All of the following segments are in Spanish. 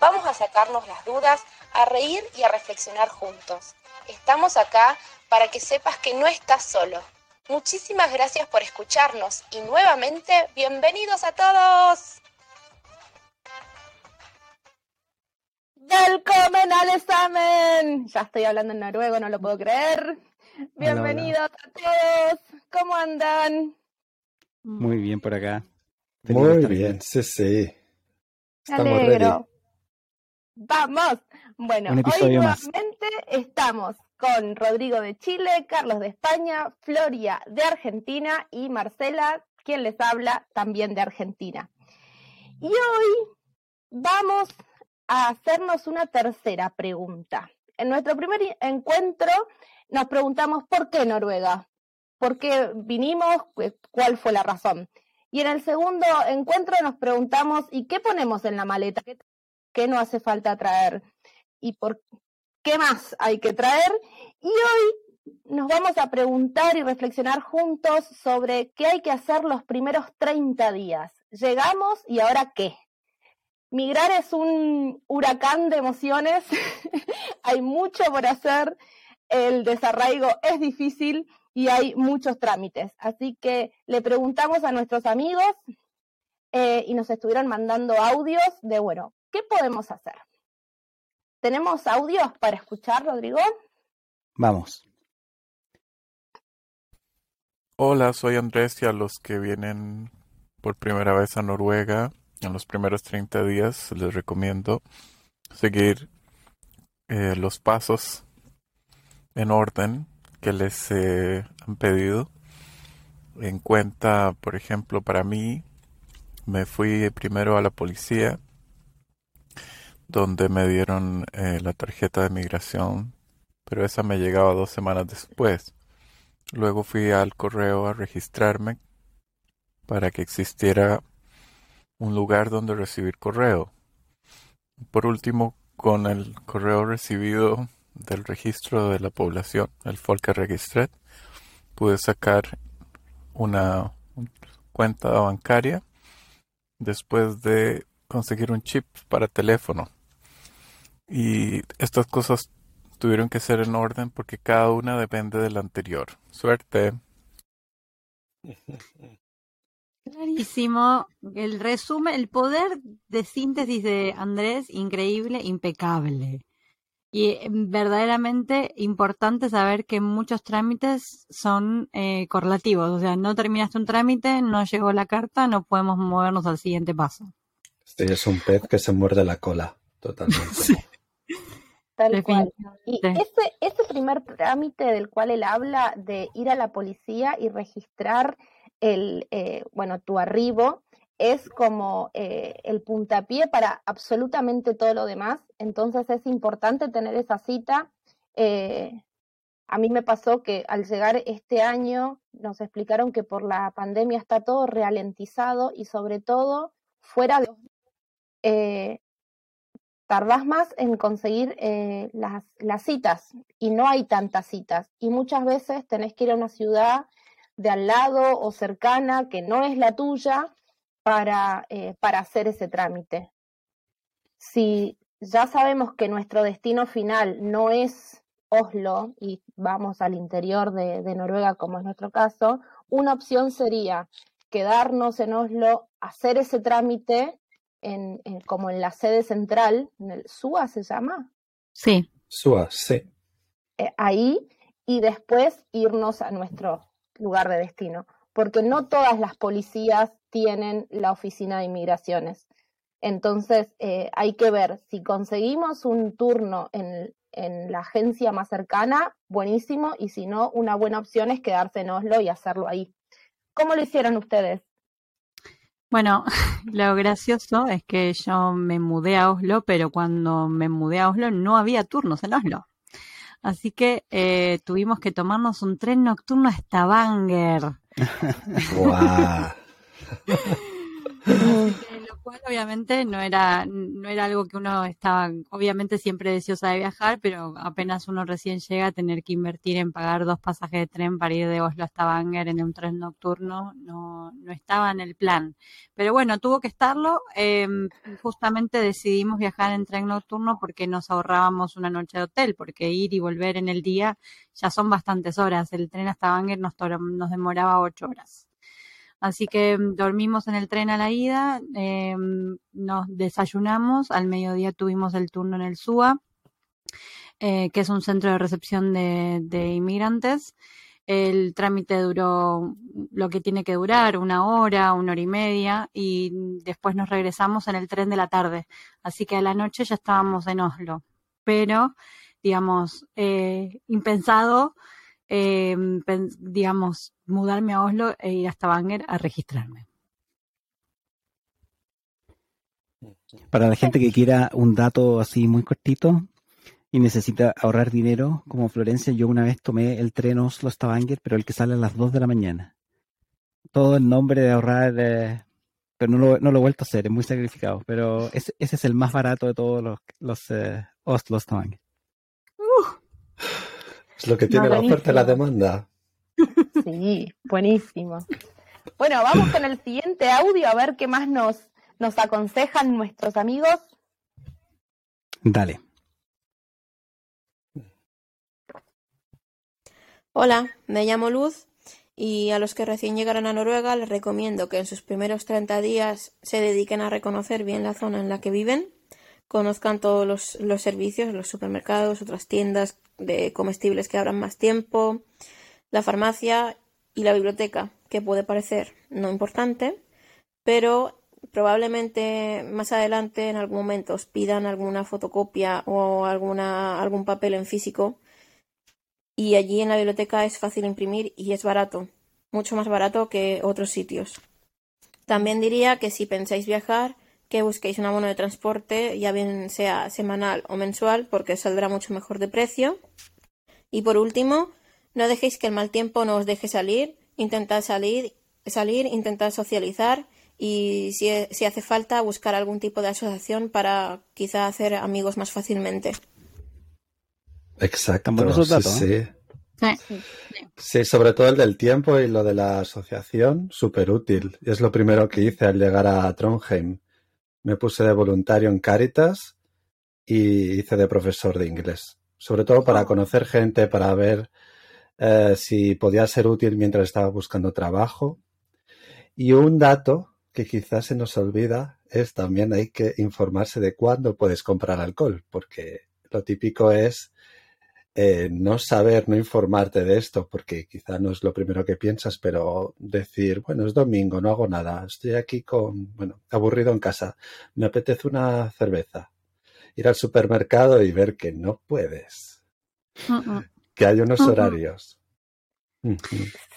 vamos a sacarnos las dudas, a reír y a reflexionar juntos. Estamos acá para que sepas que no estás solo. Muchísimas gracias por escucharnos y nuevamente bienvenidos a todos. Velkommen examen. Ya estoy hablando en noruego, no lo puedo creer. Bienvenidos a todos. ¿Cómo andan? Muy bien por acá. Muy bien, sí, sí. Estamos alegro. Vamos. Bueno, hoy nuevamente estamos con Rodrigo de Chile, Carlos de España, Floria de Argentina y Marcela, quien les habla, también de Argentina. Y hoy vamos a hacernos una tercera pregunta. En nuestro primer encuentro nos preguntamos por qué Noruega, por qué vinimos, cuál fue la razón. Y en el segundo encuentro nos preguntamos, ¿y qué ponemos en la maleta? ¿Qué, no hace falta traer? ¿Y por qué más hay que traer? Y hoy nos vamos a preguntar y reflexionar juntos sobre qué hay que hacer los primeros 30 días. Llegamos y ahora qué. Migrar es un huracán de emociones, hay mucho por hacer, el desarraigo es difícil y hay muchos trámites. Así que le preguntamos a nuestros amigos eh, y nos estuvieron mandando audios de, bueno, ¿qué podemos hacer? ¿Tenemos audios para escuchar, Rodrigo? Vamos. Hola, soy Andrés y a los que vienen por primera vez a Noruega, en los primeros 30 días les recomiendo seguir eh, los pasos en orden que les eh, han pedido. En cuenta, por ejemplo, para mí, me fui primero a la policía, donde me dieron eh, la tarjeta de migración, pero esa me llegaba dos semanas después. Luego fui al correo a registrarme para que existiera un lugar donde recibir correo. Por último, con el correo recibido del registro de la población, el Folkeregistret, pude sacar una cuenta bancaria después de conseguir un chip para teléfono. Y estas cosas tuvieron que ser en orden porque cada una depende de la anterior. Suerte. Clarísimo. El resumen, el poder de síntesis de Andrés, increíble, impecable. Y eh, verdaderamente importante saber que muchos trámites son eh, correlativos. O sea, no terminaste un trámite, no llegó la carta, no podemos movernos al siguiente paso. Sí, es un pez que se muerde la cola, totalmente. Tal cual. Y ese, ese primer trámite del cual él habla de ir a la policía y registrar el, eh, bueno, tu arribo, es como eh, el puntapié para absolutamente todo lo demás. Entonces es importante tener esa cita. Eh, a mí me pasó que al llegar este año nos explicaron que por la pandemia está todo ralentizado y sobre todo fuera de... Eh, tardás más en conseguir las, las citas y no hay tantas citas. Y muchas veces tenés que ir a una ciudad de al lado o cercana que no es la tuya para, eh, para hacer ese trámite. Si ya sabemos que nuestro destino final no es Oslo y vamos al interior de, Noruega, como es nuestro caso, una opción sería quedarnos en Oslo, hacer ese trámite en, como en la sede central, en el SUA se llama. Sí. SUA, sí. Eh, ahí y después irnos a nuestro lugar de destino, porque no todas las policías tienen la oficina de inmigraciones. Entonces, eh, hay que ver si conseguimos un turno en, en, la agencia más cercana, buenísimo, y si no, una buena opción es quedarse en Oslo y hacerlo ahí. ¿Cómo lo hicieron ustedes? Bueno, lo gracioso es que yo me mudé a Oslo, pero cuando me mudé a Oslo no había turnos en Oslo. Así que eh, tuvimos que tomarnos un tren nocturno a Lo cual obviamente no era, no era algo que uno estaba, obviamente siempre deseosa de viajar, pero apenas uno recién llega a tener que invertir en pagar dos pasajes de tren para ir de Oslo a Stavanger en un tren nocturno, no, no estaba en el plan. Pero bueno, tuvo que estarlo. Em, justamente decidimos viajar en tren nocturno porque nos ahorrábamos una noche de hotel, porque ir y volver en el día ya son bastantes horas. El tren a Stavanger nos, nos demoraba ocho horas. Así que mm, dormimos en el tren a la ida, em, nos desayunamos, al mediodía tuvimos el turno en el SUA, eh, que es un centro de recepción de, inmigrantes. El trámite duró lo que tiene que durar, una hora, una hora y media, y después nos regresamos en el tren de la tarde. Así que a la noche ya estábamos en Oslo. Pero, digamos, eh, impensado, eh, digamos, mudarme a Oslo e ir hasta Banger a registrarme. Para la gente que quiera un dato así muy cortito y necesita ahorrar dinero, como Florencia, yo una vez tomé el tren Oslo hasta Banger, pero el que sale a las 2 de la mañana. Todo en nombre de ahorrar, eh, pero no lo, no lo, he vuelto a hacer, es muy sacrificado. Pero ese, ese es el más barato de todos los, los eh, Oslo hasta. Es lo que tiene la oferta y la demanda. Sí, buenísimo. Bueno, vamos con el siguiente audio a ver qué más nos, nos aconsejan nuestros amigos. Dale. Hola, me llamo Luz y a los que recién llegaron a Noruega les recomiendo que en sus primeros 30 días se dediquen a reconocer bien la zona en la que viven, conozcan todos los, servicios, los supermercados, otras tiendas de comestibles que abran más tiempo, la farmacia y la biblioteca, que puede parecer no importante, pero probablemente más adelante en algún momento os pidan alguna fotocopia o alguna, algún papel en físico y allí en la biblioteca es fácil imprimir y es barato, mucho más barato que otros sitios. También diría que si pensáis viajar, que busquéis un abono de transporte, ya bien sea semanal o mensual, porque saldrá mucho mejor de precio. Y por último, no dejéis que el mal tiempo no os deje salir, intentad salir, salir, intentad socializar y si, si hace falta buscar algún tipo de asociación para quizá hacer amigos más fácilmente. Exacto, sí, sí. Sí. sobre todo el del tiempo y lo de la asociación, súper útil. Es lo primero que hice al llegar a Trondheim me puse de voluntario en Caritas y hice de profesor de inglés. Sobre todo para conocer gente, para ver eh, si podía ser útil mientras estaba buscando trabajo. Y un dato que quizás se nos olvida es también hay que informarse de cuándo puedes comprar alcohol, porque lo típico es eh, no saber, no informarte de esto, porque quizá no es lo primero que piensas, pero decir, bueno, es domingo, no hago nada, estoy aquí con, bueno, aburrido en casa, me apetece una cerveza. Ir al supermercado y ver que no puedes, que hay unos horarios.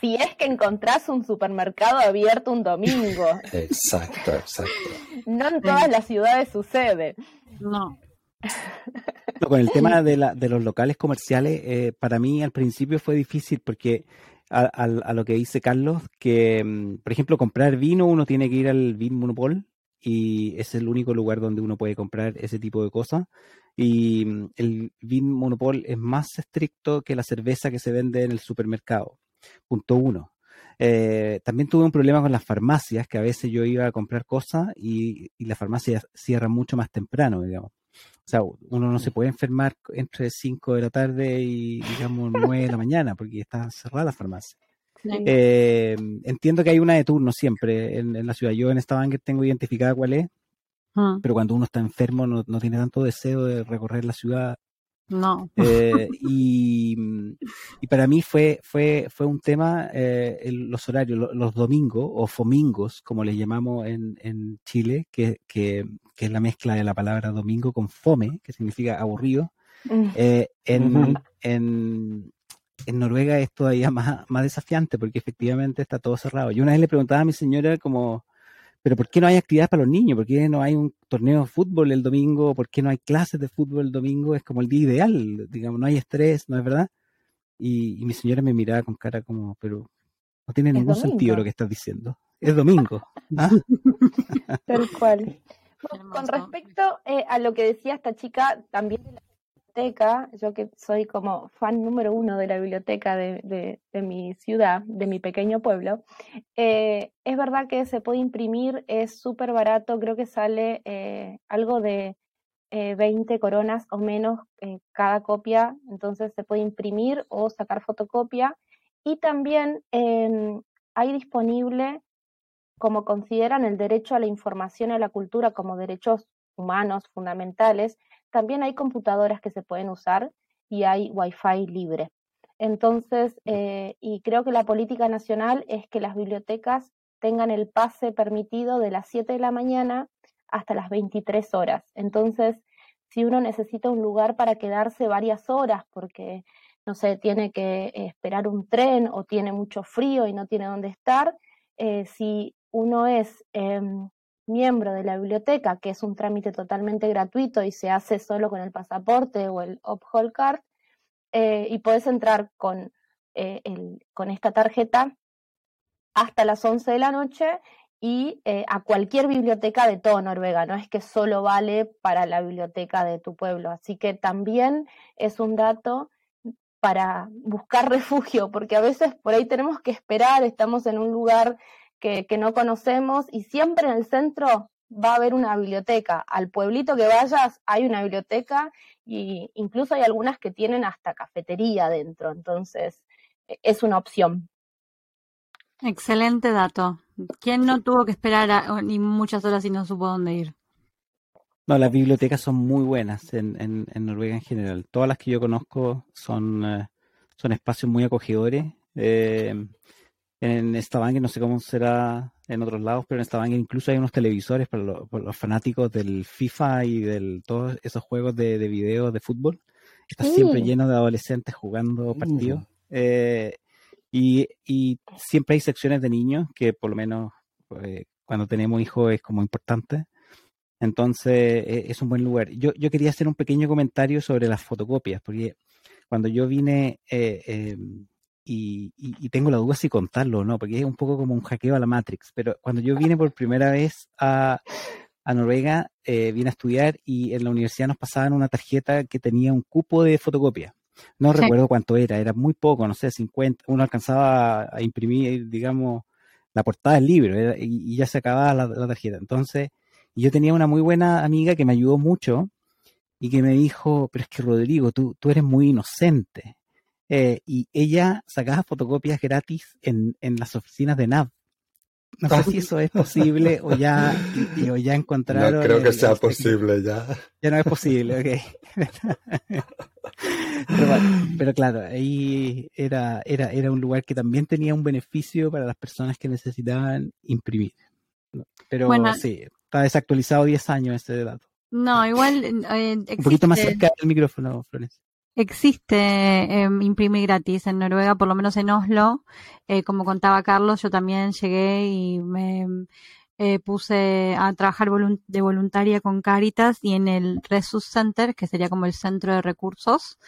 Si es que encontrás un supermercado abierto un domingo. exacto, exacto. No en todas las ciudades sucede. No. Con el tema de, la, de los locales comerciales, eh, para mí al principio fue difícil porque a, lo que dice Carlos, que mm, por ejemplo comprar vino uno tiene que ir al Vin Monopol y es el único lugar donde uno puede comprar ese tipo de cosas. Y mm, el Vin Monopol es más estricto que la cerveza que se vende en el supermercado. Punto uno. Eh, también tuve un problema con las farmacias, que a veces yo iba a comprar cosas y, y las farmacias cierran mucho más temprano, digamos. O sea, uno no se puede enfermar entre 5 de la tarde y, digamos, 9 de la mañana, porque está cerrada la farmacia. Eh, entiendo que hay una de turno siempre en, la ciudad. Yo en esta banca tengo identificada cuál es, ah. pero cuando uno está enfermo no, no, tiene tanto deseo de recorrer la ciudad no. Eh, y, para mí fue, fue, fue un tema eh, los horarios, los, domingos o fomingos, como les llamamos en, en Chile, que, que, es la mezcla de la palabra domingo con fome, que significa aburrido. Mm. Eh, en, en, en, Noruega es todavía más, más desafiante porque efectivamente está todo cerrado. Yo una vez le preguntaba a mi señora como pero ¿por qué no hay actividades para los niños? ¿Por qué no hay un torneo de fútbol el domingo? ¿Por qué no hay clases de fútbol el domingo? Es como el día ideal, digamos, no hay estrés, ¿no es verdad? Y, mi señora me miraba con cara como, pero no tiene ningún sentido lo que estás diciendo. Es domingo. ¿ah? Tal cual. con respecto eh, a lo que decía esta chica, también de la biblioteca, yo que soy como fan número uno de la biblioteca de, mi ciudad, de mi pequeño pueblo, eh, es verdad que se puede imprimir, es súper barato, creo que sale eh, algo de 20 coronas o menos cada copia, entonces se puede imprimir o sacar fotocopia. Y también hay disponible como consideran el derecho a la información y a la cultura como derechos humanos fundamentales, también hay computadoras que se pueden usar y hay Wi-Fi libre. Entonces, eh, y creo que la política nacional es que las bibliotecas tengan el pase permitido de las 7 de la mañana hasta las 23 horas. Entonces, si uno necesita un lugar para quedarse varias horas porque, no sé, tiene que esperar un tren o tiene mucho frío y no tiene dónde estar, eh, si uno es em, miembro de la biblioteca, que es un trámite totalmente gratuito y se hace solo con el pasaporte o el Uphold Card, eh, y puedes entrar con, eh, con esta tarjeta hasta las 11 de la noche y eh, a cualquier biblioteca de todo Noruega, no es que solo vale para la biblioteca de tu pueblo, así que también es un dato para buscar refugio, porque a veces por ahí tenemos que esperar, estamos en un lugar que, no conocemos y siempre en el centro va a haber una biblioteca. Al pueblito que vayas hay una biblioteca y incluso hay algunas que tienen hasta cafetería dentro, entonces e, es una opción. Excelente dato. ¿Quién no tuvo que esperar ni muchas horas y no supo dónde ir? No, las bibliotecas son muy buenas en, en, Noruega en general. Todas las que yo conozco son, eh, son espacios muy acogedores. Eh, en Stavanger, no sé cómo será en otros lados, pero en Stavanger incluso hay unos televisores para, los fanáticos del FIFA y de todos esos juegos de, de video de fútbol. Está siempre lleno de adolescentes jugando partidos. Eh, y, siempre hay secciones de niños, que por lo menos eh, cuando tenemos hijos es como importante. Entonces e, es un buen lugar. Yo, yo quería hacer un pequeño comentario sobre las fotocopias, porque cuando yo vine eh, em, y, tengo la duda si contarlo o no, porque es un poco como un hackeo a la Matrix. Pero cuando yo vine por primera vez a, Noruega, eh, vine a estudiar y en la universidad nos pasaban una tarjeta que tenía un cupo de fotocopia. No recuerdo cuánto era, era muy poco, no sé, 50. Uno alcanzaba a imprimir, digamos, la portada del libro y, ya se acababa la, tarjeta. Entonces, yo tenía una muy buena amiga que me ayudó mucho y que me dijo, pero es que Rodrigo, tú, tú eres muy inocente. Eh, y ella sacaba fotocopias gratis en, en las oficinas de NAV. No sé si eso es posible o ya, o ya encontraron. No creo que sea posible ya. Ya no es posible, ok. pero, claro, ahí era, era, era un lugar que también tenía un beneficio para las personas que necesitaban imprimir. Pero sí, está desactualizado 10 años ese dato. No, igual. Eh, un poquito más cerca del micrófono, Flores. Existe eh, imprimir gratis en Noruega, por lo menos en Oslo. Eh, como contaba Carlos, yo también llegué y me eh, puse a trabajar de voluntaria con Caritas y en el Resus Center, que sería como el centro de recursos,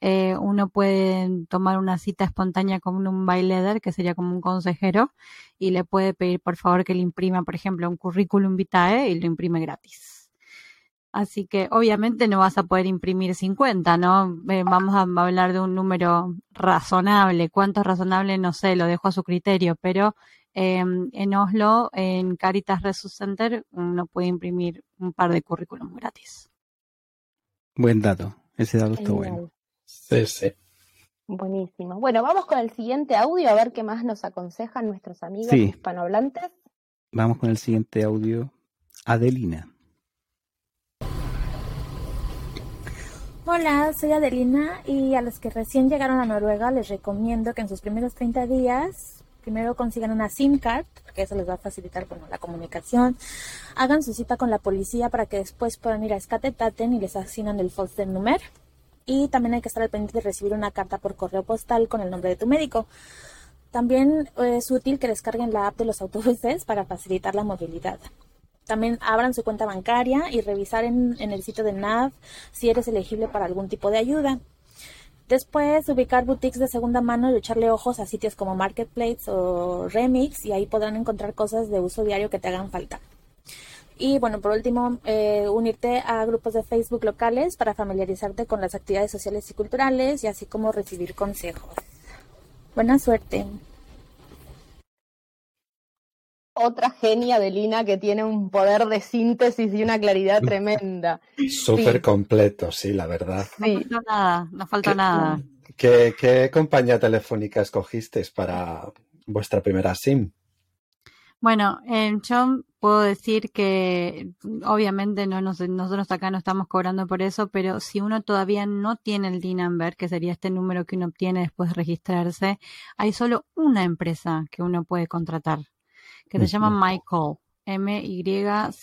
eh, uno puede tomar una cita espontánea con un baileder, que sería como un consejero, y le puede pedir por favor que le imprima, por ejemplo, un currículum vitae y lo imprime gratis. Así que obviamente no vas a poder imprimir 50, ¿no? Eh, vamos a hablar de un número razonable. ¿Cuánto es razonable? No sé, lo dejo a su criterio, pero em, en Oslo, en Caritas Resource Center, uno puede imprimir un par de currículums gratis. Buen dato, ese dato está bueno. Sí, sí. Buenísimo. Bueno, vamos con el siguiente audio a ver qué más nos aconsejan nuestros amigos hispanohablantes. Vamos con el siguiente audio. Adelina. Hola, soy Adelina y a los que recién llegaron a Noruega les recomiendo que en sus primeros 30 días primero consigan una SIM card, porque eso les va a facilitar bueno, la comunicación. Hagan su cita con la policía para que después puedan ir a Skatetaten y les asignan el Foster Number. Y también hay que estar al pendiente de recibir una carta por correo postal con el nombre de tu médico. También es útil que descarguen la app de los autobuses para facilitar la movilidad. También abran su cuenta bancaria y revisar en, el sitio de NAV si eres elegible para algún tipo de ayuda. Después, ubicar boutiques de segunda mano y echarle ojos a sitios como Marketplace o Remix y ahí podrán encontrar cosas de uso diario que te hagan falta. Y bueno, por último, eh, unirte a grupos de Facebook locales para familiarizarte con las actividades sociales y culturales y así como recibir consejos. Buena suerte otra genia de Lina que tiene un poder de síntesis y una claridad tremenda. Súper completo, sí, la verdad. No falta nada, no falta nada. ¿qué, compañía telefónica escogisteis para vuestra primera SIM? Bueno, yo puedo decir que obviamente no nosotros acá no estamos cobrando por eso, pero si uno todavía no tiene el D-Number, que sería este número que uno obtiene después de registrarse, hay solo una empresa que uno puede contratar que se llama MyCall, M-Y-C-A-L-L.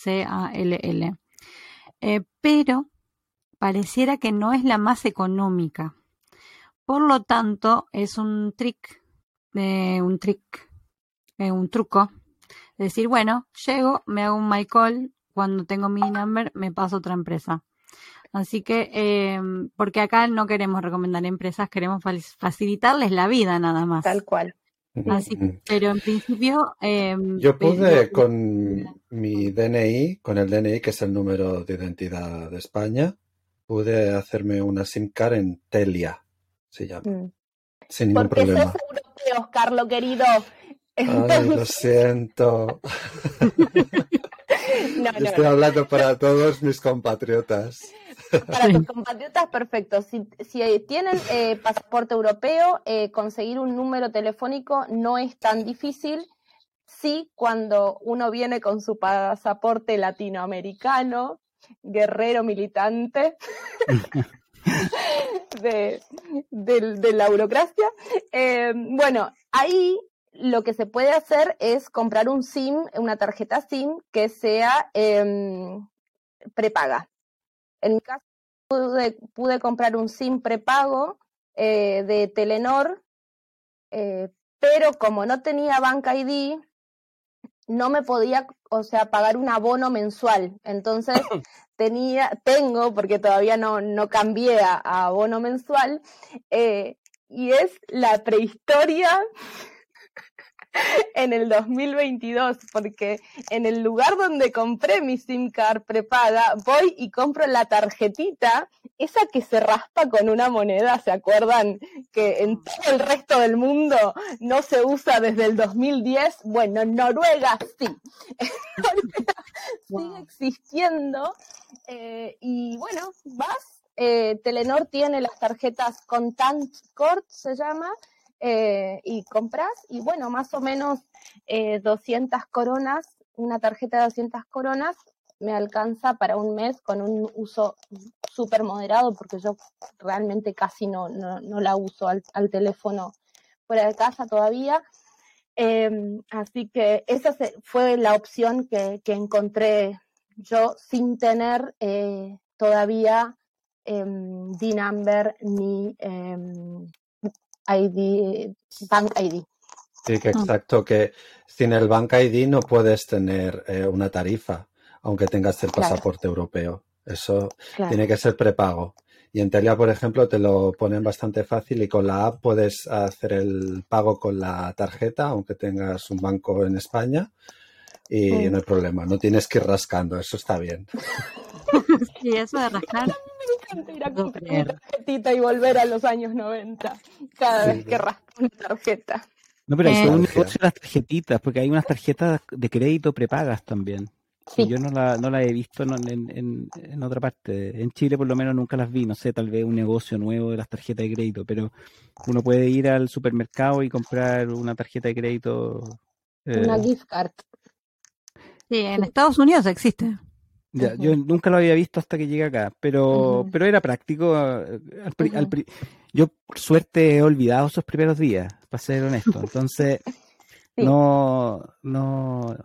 Eh, pero pareciera que no es la más económica. Por lo tanto, es un trick, eh, un trick, eh, un truco. Es decir, bueno, llego, me hago un MyCall, cuando tengo mi number me paso a otra empresa. Así que, eh, porque acá no queremos recomendar empresas, queremos facilitarles la vida nada más. Tal cual. Así, pero en principio... Em, Yo pude con mi DNI, con el DNI, que es el número de identidad de España, pude hacerme una SIM card en Telia, se llama. Mm. Sin ningún Porque problema. sos europeo, Carlos, querido. Ay, lo siento. Estoy hablando para todos mis compatriotas. Para tus compatriotas, perfecto. Si, tienen eh, pasaporte europeo, eh, conseguir un número telefónico no es tan difícil. Sí, cuando uno viene con su pasaporte latinoamericano, guerrero militante de, la burocracia, eh, bueno, ahí lo que se puede hacer es comprar un SIM, una tarjeta SIM que sea em, prepaga. En mi caso, pude, comprar un SIM prepago eh, de Telenor, eh, pero como no tenía Bank ID, no me podía, o sea, pagar un abono mensual. Entonces tenía, tengo, porque todavía no, no cambié a, abono mensual, eh, y es la prehistoria en el 2022, porque en el lugar donde compré mi SIM card prepaga, voy y compro la tarjetita, esa que se raspa con una moneda, ¿se acuerdan? Que en todo el resto del mundo no se usa desde el 2010. Bueno, en Noruega sí. sigue existiendo. Eh, y bueno, vas, eh, Telenor tiene las tarjetas Contant Court, se llama, eh, y compras y bueno, más o menos 200 eh, coronas, una tarjeta de 200 coronas me alcanza para un mes con un uso súper moderado porque yo realmente casi no, no, la uso al, teléfono fuera de casa todavía. Em, así que esa fue la opción que, que encontré yo sin tener eh, todavía em, D-Number ni em, ID, Bank ID. Sí, que ah. exacto, que sin el Bank ID no puedes tener eh, una tarifa, aunque tengas el pasaporte europeo. Eso tiene que ser prepago. Y en Telia, por ejemplo, te lo ponen bastante fácil y con la app puedes hacer el pago con la tarjeta, aunque tengas un banco en España, y mm. no hay problema, no tienes que ir rascando, eso está bien. sí, eso de rascar ir a comprar una tarjetita y volver a los años 90 cada vez que raspo una tarjeta. No, pero hay un negocio las tarjetitas, porque hay unas tarjetas de crédito prepagas también. Sí. Yo no la, no la he visto en, en, en, otra parte. En Chile por lo menos nunca las vi. No sé, tal vez un negocio nuevo de las tarjetas de crédito, pero uno puede ir al supermercado y comprar una tarjeta de crédito. Una eh, gift card. Sí, en Estados Unidos existe yo nunca lo había visto hasta que llegué acá, pero, pero era práctico. Eh, yo, por suerte, he olvidado esos primeros días, para ser honesto. Entonces, no, no,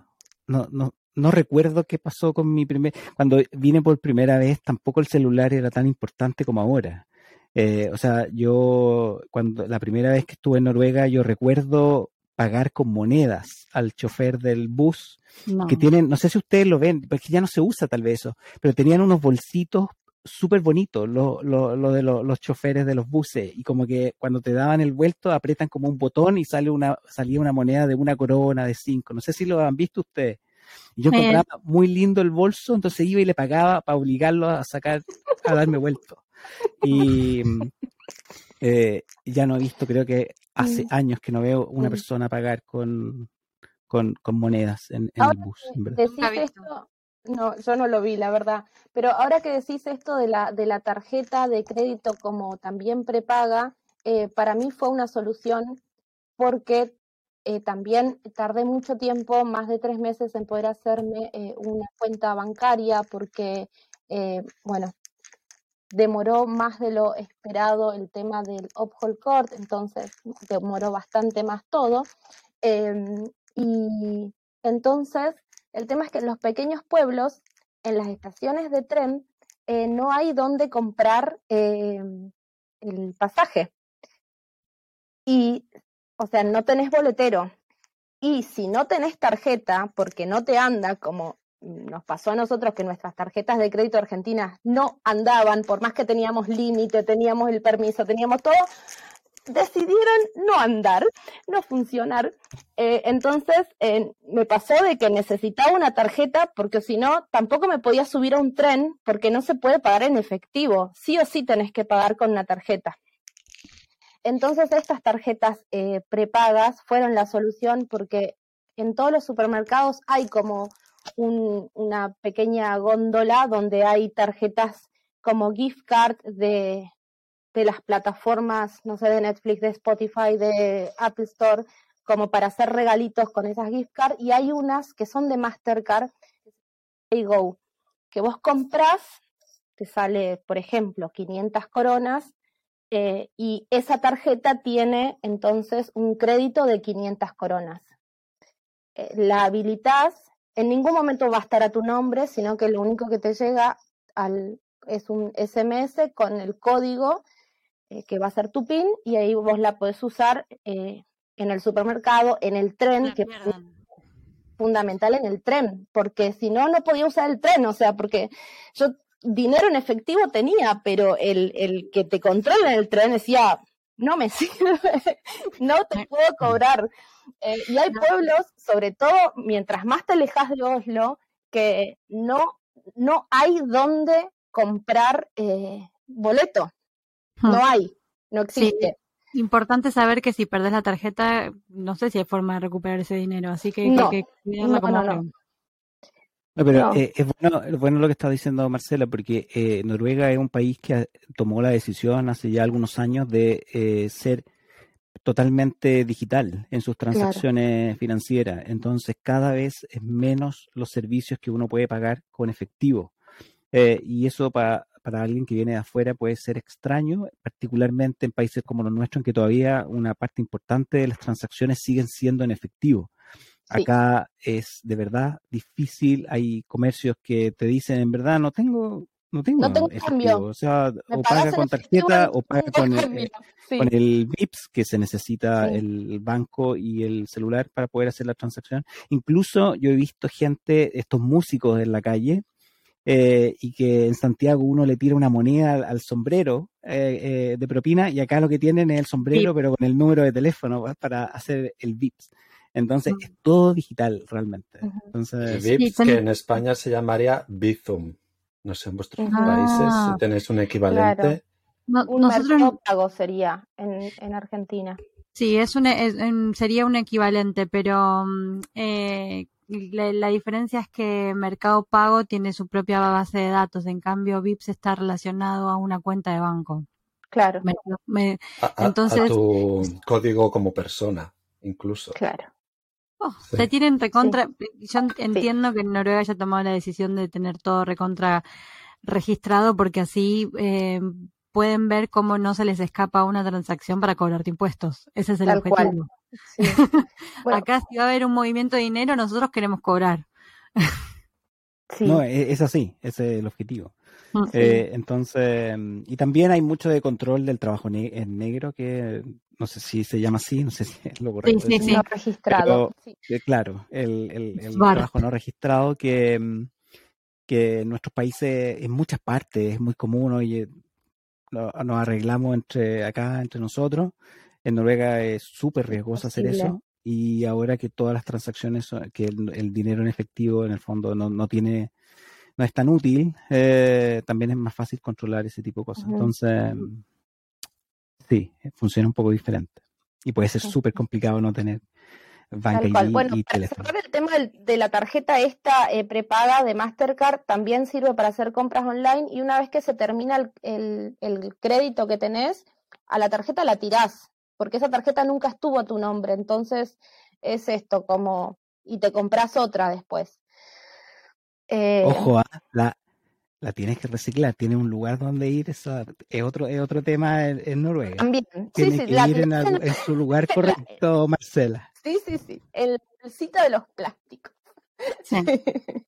no, no, no recuerdo qué pasó con mi primer. Cuando vine por primera vez, tampoco el celular era tan importante como ahora. Eh, o sea, yo, cuando la primera vez que estuve en Noruega, yo recuerdo pagar con monedas al chofer del bus, que tienen, no sé si ustedes lo ven, porque ya no se usa tal vez eso, pero tenían unos bolsitos súper bonitos, lo, lo, de los choferes de los buses, y como que cuando te daban el vuelto apretan como un botón y sale una, salía una moneda de una corona, de cinco, no sé si lo han visto ustedes. Y yo encontraba muy lindo el bolso, entonces iba y le pagaba para obligarlo a sacar, a darme vuelto. Y eh, ya no he visto, creo que hace años que no veo una persona pagar con, con, monedas en, el bus. esto, no, yo no lo vi, la verdad. Pero ahora que decís esto de la, de la tarjeta de crédito como también prepaga, eh, para mí fue una solución porque eh, también tardé mucho tiempo, más de tres meses, en poder hacerme una cuenta bancaria porque, bueno, demoró más de lo esperado el tema del uphold court, entonces demoró bastante más todo. Em, y entonces, el tema es que en los pequeños pueblos, en las estaciones de tren, eh, no hay donde comprar em, el pasaje. Y, o sea, no tenés boletero. Y si no tenés tarjeta, porque no te anda como nos pasó a nosotros que nuestras tarjetas de crédito argentinas no andaban, por más que teníamos límite, teníamos el permiso, teníamos todo, decidieron no andar, no funcionar. Eh, entonces eh, me pasó de que necesitaba una tarjeta porque si no, tampoco me podía subir a un tren porque no se puede pagar en efectivo. Sí o sí tenés que pagar con una tarjeta. Entonces estas tarjetas eh, prepagas fueron la solución porque en todos los supermercados hay como una pequeña góndola donde hay tarjetas como gift card de, de las plataformas, no sé, de Netflix, de Spotify, de Apple Store, como para hacer regalitos con esas gift cards. Y hay unas que son de Mastercard, Go, que vos compras, te sale, por ejemplo, 500 coronas, eh, y esa tarjeta tiene entonces un crédito de 500 coronas. Eh, la habilitas en ningún momento va a estar a tu nombre, sino que lo único que te llega al, es un SMS con el código eh, que va a ser tu PIN y ahí vos la podés usar eh, en el supermercado, en el tren, que fundamental en el tren, porque si no, no podía usar el tren, o sea, porque yo dinero en efectivo tenía, pero el, el que te controla en el tren decía, no me sirve, no te puedo cobrar. Eh, y hay pueblos, sobre todo mientras más te alejas de Oslo, que no, no hay donde comprar eh, boleto. No hay, no existe. Importante saber que si perdés la tarjeta, no sé si hay forma de recuperar ese dinero, así que hay que cuidarla como no, pero eh, es bueno, bueno lo que está diciendo Marcela, porque Noruega es un país que tomó la decisión hace ya algunos años de ser totalmente digital en sus transacciones financieras. Entonces, cada vez es menos los servicios que uno puede pagar con efectivo. Eh, y eso para, para alguien que viene de afuera puede ser extraño, particularmente en países como los nuestros, en que todavía una parte importante de las transacciones siguen siendo en efectivo. Acá es de verdad difícil, hay comercios que te dicen, en verdad, no tengo no tengo, cambio. O sea, o paga con tarjeta o paga con el, con el VIPS que se necesita el banco y el celular para poder hacer la transacción. Incluso yo he visto gente, estos músicos en la calle, eh, y que en Santiago uno le tira una moneda al, sombrero eh, eh, de propina y acá lo que tienen es el sombrero pero con el número de teléfono para hacer el VIPS. Entonces es todo digital realmente. Entonces, el VIPS que en España se llamaría Bizum. No sé, en vuestros países si ah. tenéis un equivalente. un nosotros pago sería en, en, Argentina. Sí, es un, sería un equivalente, pero mm, eh, la, diferencia es que Mercado Pago tiene su propia base de datos, en cambio VIPS está relacionado a una cuenta de banco. Claro. entonces, tu código como persona, incluso. Claro. Oh, se tienen recontra. Yo entiendo que Noruega haya tomado la decisión de tener todo recontra registrado porque así eh, pueden ver cómo no se les escapa una transacción para cobrarte impuestos. Ese es el objetivo. Acá si va a haber un movimiento de dinero, nosotros queremos cobrar. No, e, es así, ese es el objetivo. Mm, eh, entonces, y también hay mucho de control del trabajo en negro que no sé si se llama así, no sé si es lo correcto. Sí, sí, sí. No registrado. Eh, claro, el, el, trabajo no registrado que, mm, que en nuestros países, en muchas partes, es muy común. Oye, nos arreglamos entre acá, entre nosotros. En Noruega es súper riesgoso hacer eso. Y ahora que todas las transacciones, que el, dinero en efectivo en el fondo no, no tiene, no es tan útil, eh, también es más fácil controlar ese tipo de cosas. Entonces, sí, funciona un poco diferente. Y puede ser súper complicado no tener banca y, bueno, y teléfono. el tema de la tarjeta esta eh, prepaga de Mastercard también sirve para hacer compras online y una vez que se termina el, el, crédito que tenés, a la tarjeta la tirás, porque esa tarjeta nunca estuvo a tu nombre, entonces es esto como y te compras otra después. Eh, Ojo, ah, la, la tienes que reciclar, tiene un lugar donde ir, eso es otro, es otro tema en, Noruega. También, sí, sí, que ir en, su lugar correcto, Marcela. Sí, sí, sí, el sitio de los plásticos.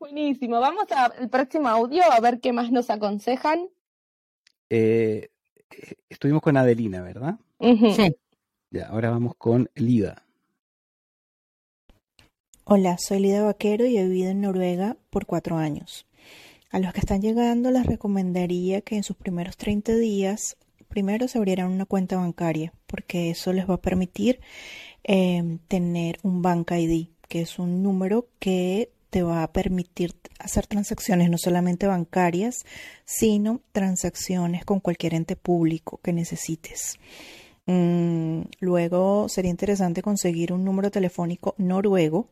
Buenísimo, vamos al próximo audio a ver qué más nos aconsejan. Eh, estuvimos con Adelina, ¿verdad? Sí. Ya, ahora vamos con Lida. Hola, soy Lida Vaquero y he vivido en Noruega por cuatro años. A los que están llegando les recomendaría que en sus primeros 30 días primero se abrieran una cuenta bancaria porque eso les va a permitir em, tener un Bank ID, que es un número que te va a permitir hacer transacciones no solamente bancarias, sino transacciones con cualquier ente público que necesites. Mm, luego sería interesante conseguir un número telefónico noruego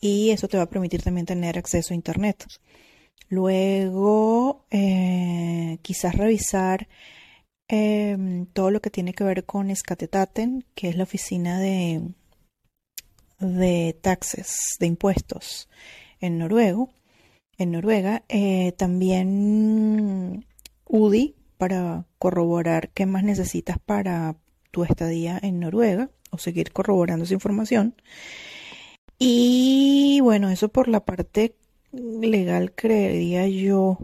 y eso te va a permitir también tener acceso a Internet. Luego, eh, quizás revisar em, todo lo que tiene que ver con Skatetaten, que es la oficina de, de taxes, de impuestos en Noruego, en Noruega. Eh, también UDI para corroborar qué más necesitas para tu estadía en Noruega o seguir corroborando esa información. Y bueno, eso por la parte legal creería yo.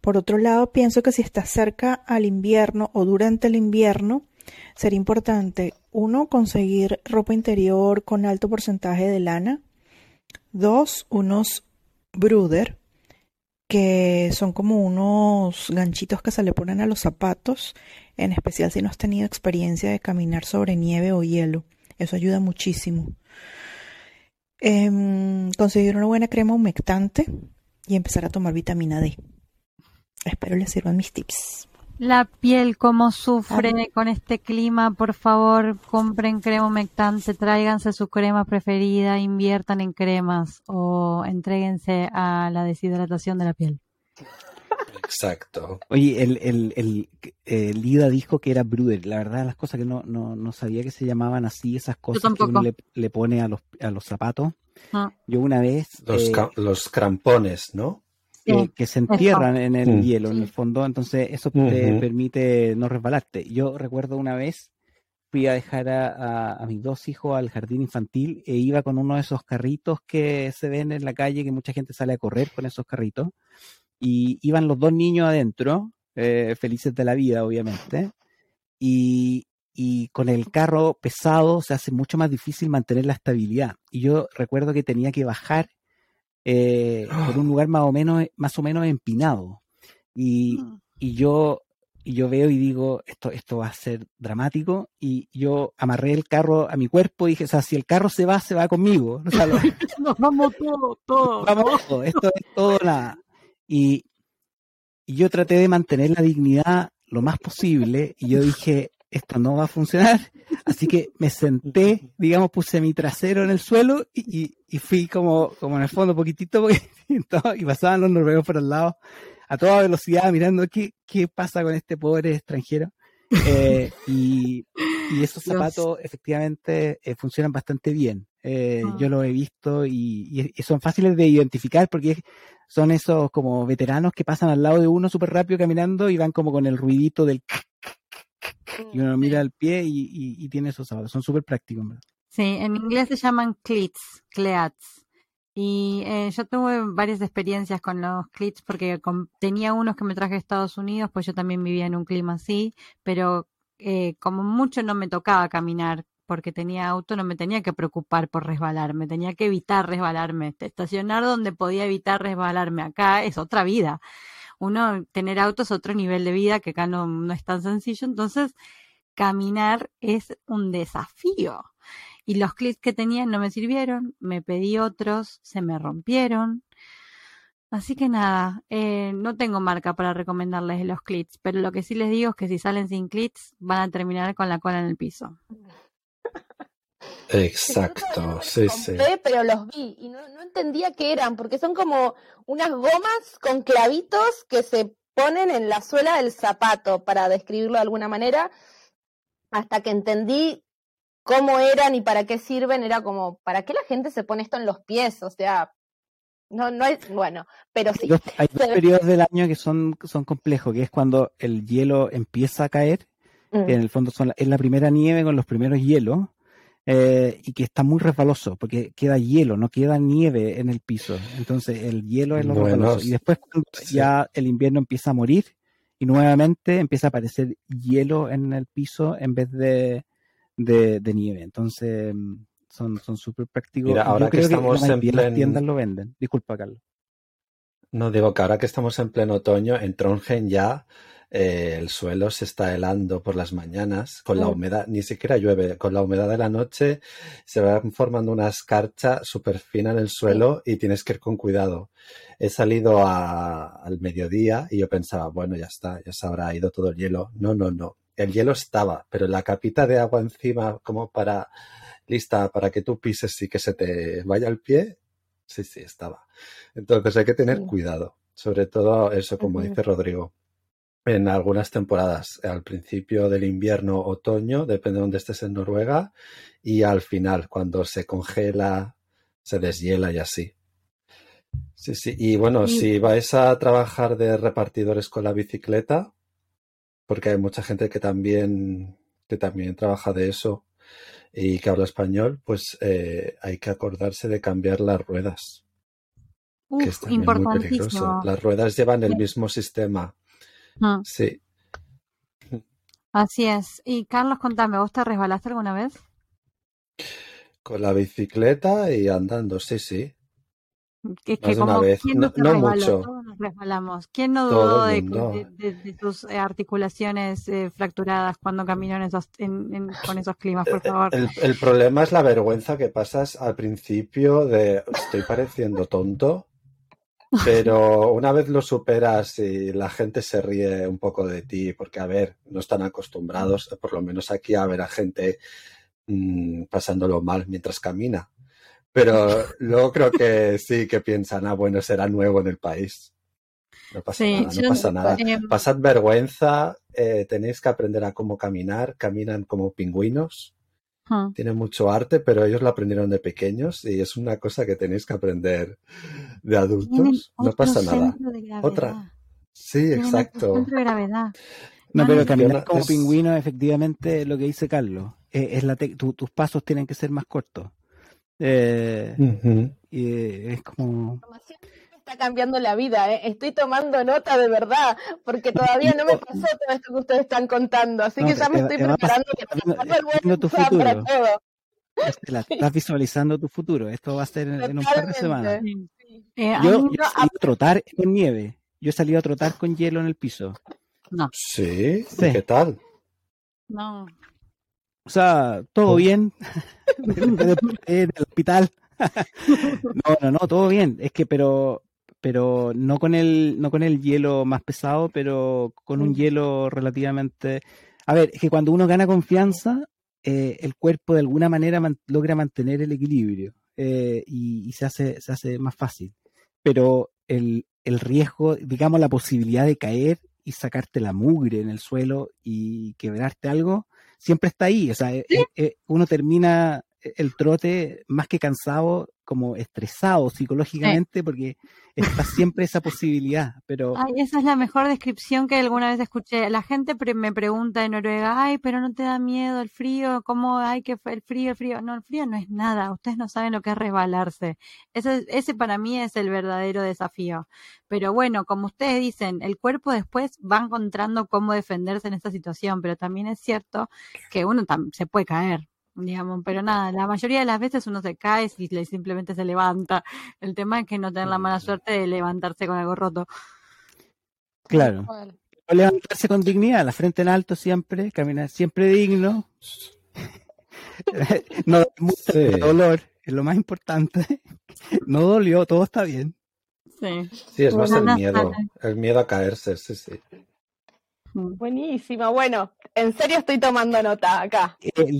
Por otro lado, pienso que si estás cerca al invierno o durante el invierno, sería importante, uno, conseguir ropa interior con alto porcentaje de lana. Dos, unos bruder, que son como unos ganchitos que se le ponen a los zapatos, en especial si no has tenido experiencia de caminar sobre nieve o hielo. Eso ayuda muchísimo. Em, conseguir una buena crema humectante y empezar a tomar vitamina D. Espero les sirvan mis tips. La piel, cómo sufre con este clima, por favor, compren crema humectante, tráiganse su crema preferida, inviertan en cremas o entréguense a la deshidratación de la piel. Exacto. Oye, el, el, el, eh, Lida dijo que era Bruder. La verdad, las cosas que no, no, no sabía que se llamaban así, esas cosas que uno le, pone a los, a los zapatos. Ah. Yo una vez. Los, eh, los crampones, ¿no? que se entierran en el mm. hielo, en el fondo, entonces eso te permite no resbalarte. Yo recuerdo una vez fui a dejar a, a, mis dos hijos al jardín infantil e iba con uno de esos carritos que se ven en la calle, que mucha gente sale a correr con esos carritos y iban los dos niños adentro, eh, felices de la vida, obviamente, y, y, con el carro pesado se hace mucho más difícil mantener la estabilidad. Y yo recuerdo que tenía que bajar eh, por un lugar más o menos, más o menos empinado. Y, mm. y yo y yo veo y digo, esto, esto va a ser dramático, y yo amarré el carro a mi cuerpo y dije, o sea, si el carro se va, se va conmigo. Nos vamos todos, todos. Vamos, esto es todo nada. Y, yo traté de mantener la dignidad lo más posible y yo dije, esto no va a funcionar. Así que me senté, digamos, puse mi trasero en el suelo y, fui como, como en el fondo poquitito y pasaban los noruegos por al lado a toda velocidad mirando qué, qué pasa con este pobre extranjero. Eh, y, esos zapatos efectivamente eh, funcionan bastante bien. Eh, ah. Yo lo he visto y, y, son fáciles de identificar porque son esos como veteranos que pasan al lado de uno súper rápido caminando y van como con el ruidito del y uno mira el pie y, tiene esos zapatos. Son súper prácticos. Sí, en inglés se llaman cleats, cleats. Y eh, yo tuve varias experiencias con los cleats porque tenía unos que me traje a Estados Unidos, pues yo también vivía en un clima así, pero eh, como mucho no me tocaba caminar porque tenía auto, no me tenía que preocupar por resbalarme, tenía que evitar resbalarme, estacionar donde podía evitar resbalarme. Acá es otra vida. Uno, tener auto es otro nivel de vida que acá no, no es tan sencillo, entonces caminar es un desafío. Y los clips que tenía no me sirvieron, me pedí otros, se me rompieron. Así que nada, eh, no tengo marca para recomendarles los clits, pero lo que sí les digo es que si salen sin clits van a terminar con la cola en el piso. Exacto, sí, sí. Pero los vi y no, entendía qué eran, porque son como unas gomas con clavitos que se ponen en la suela del zapato, para describirlo de alguna manera, hasta que entendí cómo eran y para qué sirven, era como, ¿para qué la gente se pone esto en los pies? O sea, no, no es, bueno, pero sí. Hay dos, periodos del año que son, son complejos, que es cuando el hielo empieza a caer, que en mm. el fondo son es la primera nieve con los primeros hielos, eh, y que está muy resbaloso, porque queda hielo, no queda nieve en el piso. Entonces el hielo es lo resbaloso. Y después ya el invierno empieza a morir y nuevamente empieza a aparecer hielo en el piso en vez de, de, nieve. Entonces son súper prácticos. Mira, ahora que estamos en las tiendas lo venden. Disculpa, Carlos. No digo que ahora que estamos en pleno otoño, en Trondheim ya eh, el suelo se está helando por las mañanas con la humedad, ni siquiera llueve, con la humedad de la noche se va formando una escarcha súper fina en el suelo y tienes que ir con cuidado. He salido al mediodía y yo pensaba, bueno, ya está, ya se habrá ido todo el hielo. No, no, no. El hielo estaba, pero la capita de agua encima como para lista para que tú pises y que se te vaya el pie, sí, sí, estaba. Entonces hay que tener cuidado, sobre todo eso, como dice Rodrigo en algunas temporadas, al principio del invierno, otoño, depende de dónde estés en Noruega, y al final, cuando se congela, se deshiela y así. Sí, sí. Y bueno, si vais a trabajar de repartidores con la bicicleta, porque hay mucha gente que también, que también trabaja de eso y que habla español, pues eh, hay que acordarse de cambiar las ruedas. que es muy peligroso. Las ruedas llevan el mismo sistema Sí. Así es. Y Carlos, contame, ¿vos te resbalaste alguna vez? Con la bicicleta y andando, sí, sí. Es que como, una vez, no, mucho. Todos nos resbalamos. ¿Quién no dudó de, tus eh, articulaciones eh, fracturadas cuando caminó esos, con esos climas, por favor? El, el, problema es la vergüenza que pasas al principio de estoy pareciendo tonto pero una vez lo superas y la gente se ríe un poco de ti, porque, a ver, no están acostumbrados, por lo menos aquí, a ver a gente mm, pasándolo mal mientras camina. Pero luego creo que sí, que piensan, ah, bueno, será nuevo en el país. No pasa nada, no pasa nada. Pasad vergüenza, eh, tenéis que aprender a cómo caminar, caminan como pingüinos. Tienen mucho arte, pero ellos lo aprendieron de pequeños y es una cosa que tenéis que aprender de adultos. No pasa nada. Otra. Sí, exacto. gravedad. No, pero caminar como pingüino, efectivamente, lo que dice Carlos, eh, es la tus pasos tienen que ser más cortos. Eh, y eh, es como está cambiando la vida, ¿eh? estoy tomando nota de verdad, porque todavía no me pasó todo esto que ustedes están contando, así que ya me estoy preparando para tu futuro. estás visualizando tu futuro, esto va a ser en, un par de semanas. Eh, yo, he salido a trotar en nieve, yo he salido a trotar con hielo en el piso. No. ¿Sí? ¿Qué tal? No. O sea, todo bien. en el hospital. no, no, no, todo bien. Es que, pero pero no con el, no con el hielo más pesado, pero con un mm. hielo relativamente... A ver, es que cuando uno gana confianza, eh, el cuerpo de alguna manera logra mantener el equilibrio eh, y, se, hace, se hace más fácil. Pero el, el riesgo, digamos, la posibilidad de caer y sacarte la mugre en el suelo y quebrarte algo, siempre está ahí. O sea, eh, uno termina el trote más que cansado, como estresado psicológicamente, porque está siempre esa posibilidad. Pero ay, esa es la mejor descripción que alguna vez escuché. La gente me pregunta en Noruega, ay, pero no te da miedo el frío, ¿cómo hay que el frío, el frío? No, el frío no es nada. Ustedes no saben lo que es resbalarse. Ese, ese para mí es el verdadero desafío. Pero bueno, como ustedes dicen, el cuerpo después va encontrando cómo defenderse en esta situación, pero también es cierto que uno se puede caer digamos, pero nada, la mayoría de las veces uno se cae y simplemente se levanta. El tema es que no tener la mala suerte de levantarse con algo roto. Claro. levantarse con dignidad, la frente en alto siempre, caminar siempre digno. no mucho dolor, es lo más importante. No dolió, todo está bien. Sí, sí es más el miedo, el miedo a caerse, sí, sí. Buenísimo, bueno, en serio estoy tomando nota acá. Eh,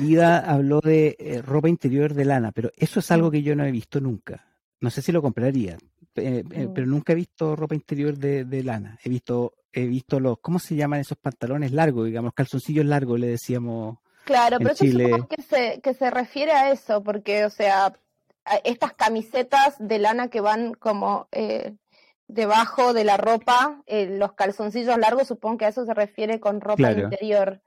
Lida, habló de eh, ropa interior de lana, pero eso es algo que yo no he visto nunca. No sé si lo compraría, eh, pero nunca he visto ropa interior de, lana. He visto, he visto los, ¿cómo se llaman esos pantalones largos, digamos, calzoncillos largos, le decíamos. Claro, pero Chile. eso que se, que se refiere a eso, porque, o sea, estas camisetas de lana que van como debajo de la ropa, eh, los calzoncillos largos, supongo que a eso se refiere con ropa interior.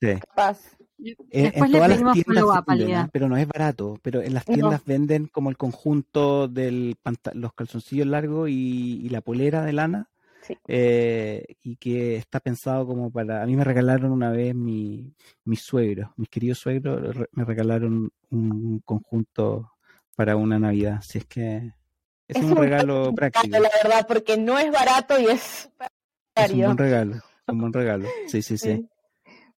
Sí. Capaz. Después le pedimos ¿eh? pero no es barato. Pero en las tiendas venden como el conjunto de los calzoncillos largos y, la polera de lana. Eh, y que está pensado como para... A mí me regalaron una vez mi, mis suegros, mis queridos suegros, me regalaron un conjunto para una Navidad. Si es que es, un, regalo práctico. La verdad, porque no es barato y es... Es un buen regalo, un buen regalo. Sí, sí, sí.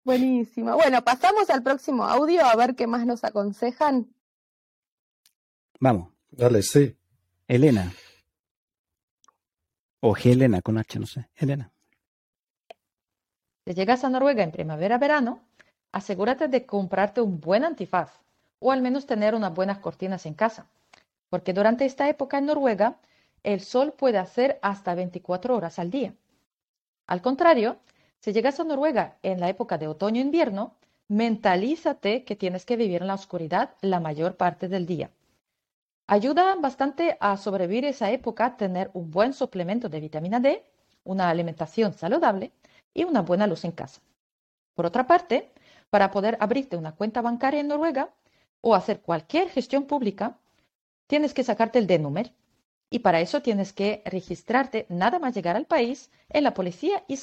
Buenísimo. Bueno, pasamos al próximo audio a ver qué más nos aconsejan. Vamos. Dale, sí. Elena. O Helena con H, no sé. Elena. Si llegas a Noruega en primavera-verano, asegúrate de comprarte un buen antifaz o al menos tener unas buenas cortinas en casa porque durante esta época en Noruega el sol puede hacer hasta 24 horas al día. Al contrario, si llegas a Noruega en la época de otoño-invierno, mentalízate que tienes que vivir en la oscuridad la mayor parte del día. Ayuda bastante a sobrevivir esa época tener un buen suplemento de vitamina D, una alimentación saludable y una buena luz en casa. Por otra parte, para poder abrirte una cuenta bancaria en Noruega o hacer cualquier gestión pública, tienes que sacarte el D-número. Y para eso tienes que registrarte nada más llegar al país en la policía y.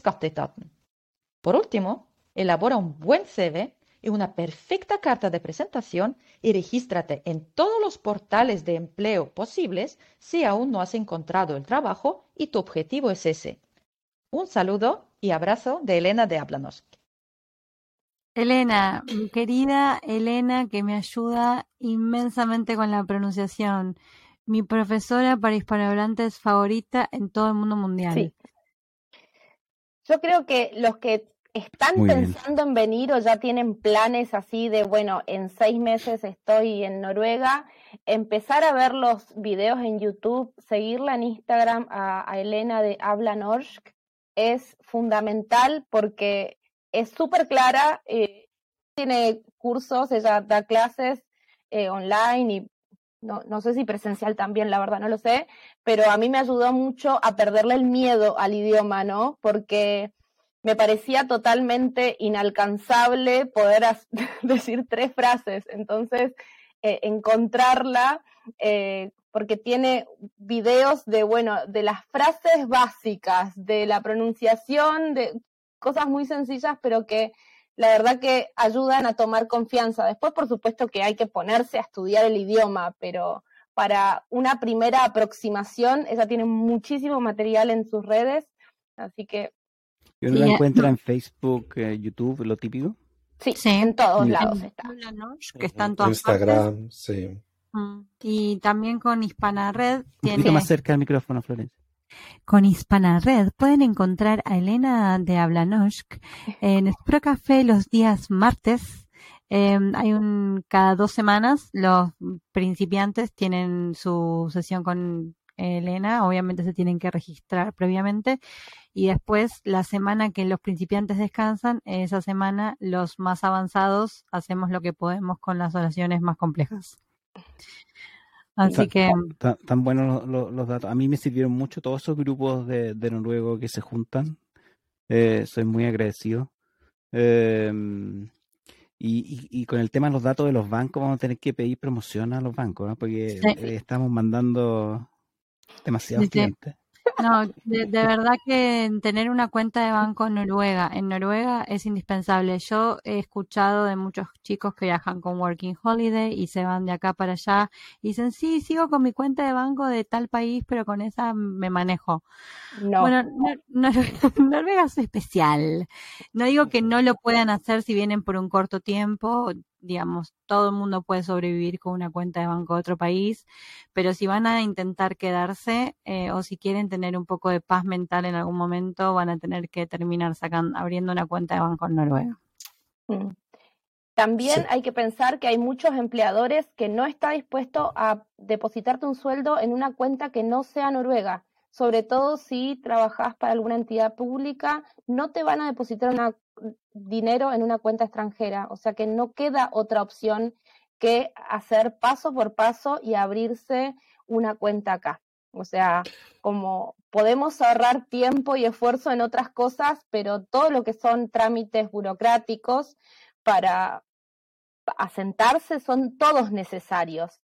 Por último, elabora un buen CV y una perfecta carta de presentación y regístrate en todos los portales de empleo posibles si aún no has encontrado el trabajo y tu objetivo es ese. Un saludo y abrazo de Elena de Hablanos. Elena, mi querida Elena, que me ayuda inmensamente con la pronunciación. Mi profesora para hispanohablantes favorita en todo el mundo mundial. Sí. Yo creo que los que están pensando en venir o ya tienen planes así de, bueno, en seis meses estoy en Noruega, empezar a ver los videos en YouTube, seguirla en Instagram a, Elena de Habla Norsk es fundamental porque es súper clara, eh, tiene cursos, ella da clases eh, online y no, no sé si presencial también, la verdad no lo sé, pero a mí me ayudó mucho a perderle el miedo al idioma, ¿no? Porque me parecía totalmente inalcanzable poder decir tres frases. Entonces, eh, encontrarla, porque tiene videos de, bueno, de las frases básicas, de la pronunciación, de cosas muy sencillas, pero que la verdad que ayudan a tomar confianza. Después, por supuesto que hay que ponerse a estudiar el idioma, pero para una primera aproximación, ella tiene muchísimo material en sus redes, así que... ¿Y uno la encuentra en Facebook, eh, YouTube, lo típico? Sí, en todos lados está. Que están todas Instagram, sí. Mm, y también con Hispana Red. Un poquito más cerca del micrófono, Florencia. Con Hispana Red pueden encontrar a Elena de Hablanosk en Espero Café los días martes. Em, hay un cada dos semanas los principiantes tienen su sesión con Elena, obviamente se tienen que registrar previamente y después la semana que los principiantes descansan, esa semana los más avanzados hacemos lo que podemos con las oraciones más complejas. Así que... Tan, buenos los, datos. A mí me sirvieron mucho todos esos grupos de, de noruego que se juntan. Eh, soy muy agradecido. Eh, y, y, con el tema de los datos de los bancos, vamos a tener que pedir promoción a los bancos, porque eh, estamos mandando demasiados clientes. No, de, verdad que tener una cuenta de banco en Noruega, en Noruega es indispensable. Yo he escuchado de muchos chicos que viajan con Working Holiday y se van de acá para allá y dicen, sí, sigo con mi cuenta de banco de tal país, pero con esa me manejo. No. Bueno, Noruega es especial. No digo que no lo puedan hacer si vienen por un corto tiempo, digamos, todo el mundo puede sobrevivir con una cuenta de banco de otro país, pero si van a intentar quedarse eh, o si quieren tener un poco de paz mental en algún momento, van a tener que terminar sacando, abriendo una cuenta de banco en Noruega. Mm. También hay que pensar que hay muchos empleadores que no están dispuestos a depositarte un sueldo en una cuenta que no sea noruega. Sobre todo si trabajas para alguna entidad pública, no te van a depositar una dinero en una cuenta extranjera, o sea que no queda otra opción que hacer paso por paso y abrirse una cuenta acá. O sea, como podemos ahorrar tiempo y esfuerzo en otras cosas, pero todo lo que son trámites burocráticos para asentarse son todos necesarios.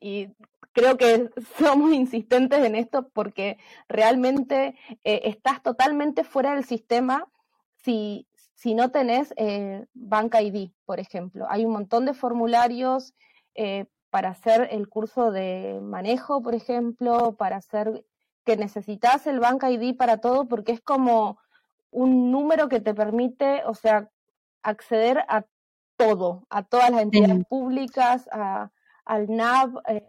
Y creo que somos insistentes en esto porque realmente eh, estás totalmente fuera del sistema si, si no tenés eh, Banca ID, por ejemplo. Hay un montón de formularios eh, para hacer el curso de manejo, por ejemplo, para hacer que necesitas el Banca ID para todo, porque es como un número que te permite, o sea, acceder a todo, a todas las entidades públicas, a, al NAV, eh,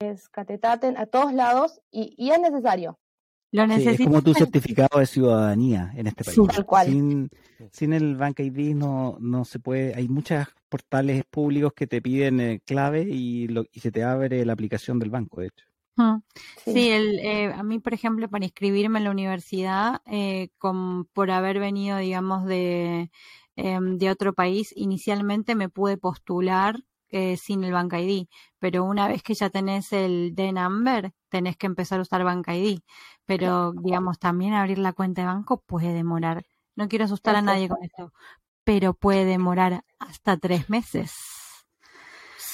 a todos lados, y, y es necesario es como tu certificado de ciudadanía en este país. Sin, sin el Bank ID no, no se puede. Hay muchos portales públicos que te piden eh, clave y, lo, y se te abre la aplicación del banco, de hecho. Sí, el, eh, a mí, por ejemplo, para inscribirme en la universidad, eh, con, por haber venido, digamos, de, em, de otro país, inicialmente me pude postular sin el Bank ID, pero una vez que ya tenés el D-Number, tenés que empezar a usar Bank ID. Pero, digamos, también abrir la cuenta de banco puede demorar. No quiero asustar a nadie con esto, pero puede demorar hasta tres meses.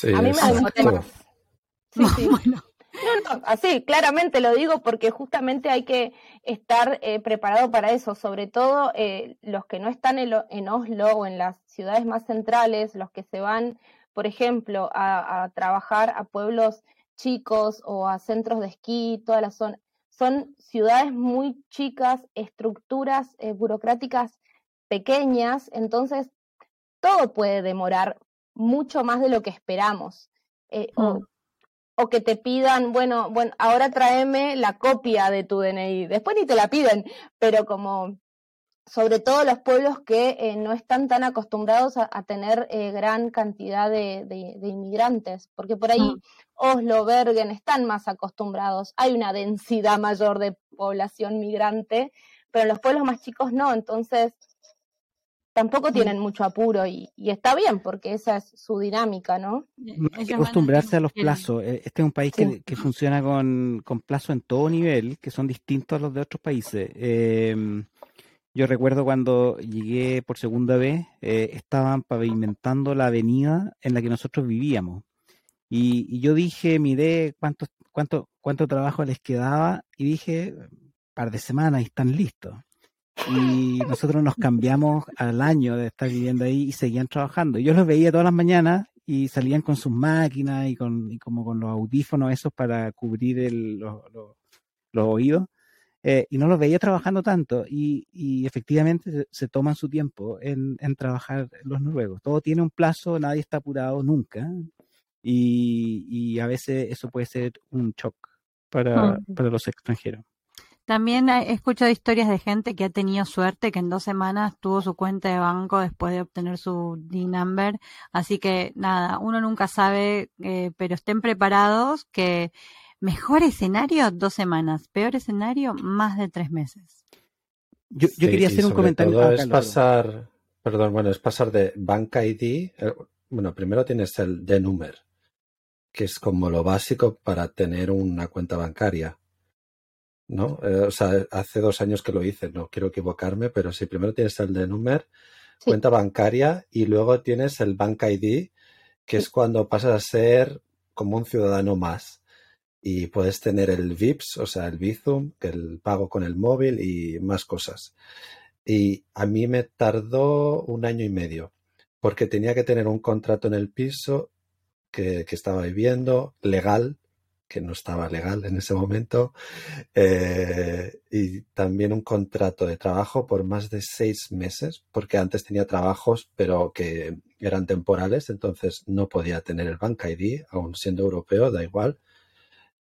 a mí me Sí, sí. bueno. No, no, así, claramente lo digo porque justamente hay que estar eh, preparado para eso, sobre todo eh, los que no están en, en, Oslo o en las ciudades más centrales, los que se van por ejemplo, a, trabajar a pueblos chicos o a centros de esquí, toda la zona. Son ciudades muy chicas, estructuras eh, burocráticas pequeñas, entonces todo puede demorar mucho más de lo que esperamos. Eh, o, o, que te pidan, bueno, bueno, ahora tráeme la copia de tu DNI. Después ni te la piden, pero como sobre todo los pueblos que eh, no están tan acostumbrados a, tener eh, gran cantidad de, inmigrantes, porque por ahí mm. Oslo, Bergen están más acostumbrados, hay una densidad mayor de población migrante, pero en los pueblos más chicos no, entonces tampoco tienen mucho apuro y, está bien porque esa es su dinámica, ¿no? Hay que acostumbrarse a los plazos. Eh, este es un país que, que funciona con, con plazos en todo nivel, que son distintos a los de otros países. Eh, yo recuerdo cuando llegué por segunda vez, eh, estaban pavimentando la avenida en la que nosotros vivíamos. Y, yo dije, miré cuánto, cuánto, cuánto trabajo les quedaba y dije, par de semanas y están listos. Y nosotros nos cambiamos al año de estar viviendo ahí y seguían trabajando. Yo los veía todas las mañanas y salían con sus máquinas y, con, y como con los audífonos esos para cubrir el, los oídos eh, y no los veía trabajando tanto y, y efectivamente se, toman su tiempo en, en, trabajar los noruegos. Todo tiene un plazo, nadie está apurado nunca y, y a veces eso puede ser un shock para, mm. para los extranjeros. También he escuchado historias de gente que ha tenido suerte, que en dos semanas tuvo su cuenta de banco después de obtener su D-Number. Así que nada, uno nunca sabe, eh, pero estén preparados que Mejor escenario, dos semanas. Peor escenario, más de tres meses. Yo, quería hacer un comentario. es pasar, perdón, bueno, es pasar de Bank ID. Eh, bueno, primero tienes el de número, que es como lo básico para tener una cuenta bancaria. ¿No? Eh, o sea, hace dos años que lo hice, no quiero equivocarme, pero sí, primero tienes el de número, cuenta bancaria, y luego tienes el Bank ID, que es cuando pasas a ser como un ciudadano más y puedes tener el VIPS, o sea, el Bizum, el pago con el móvil y más cosas. Y a mí me tardó un año y medio, porque tenía que tener un contrato en el piso que, estaba viviendo, legal, que no estaba legal en ese momento, eh, y también un contrato de trabajo por más de seis meses, porque antes tenía trabajos, pero que eran temporales, entonces no podía tener el Bank ID, aún siendo europeo, da igual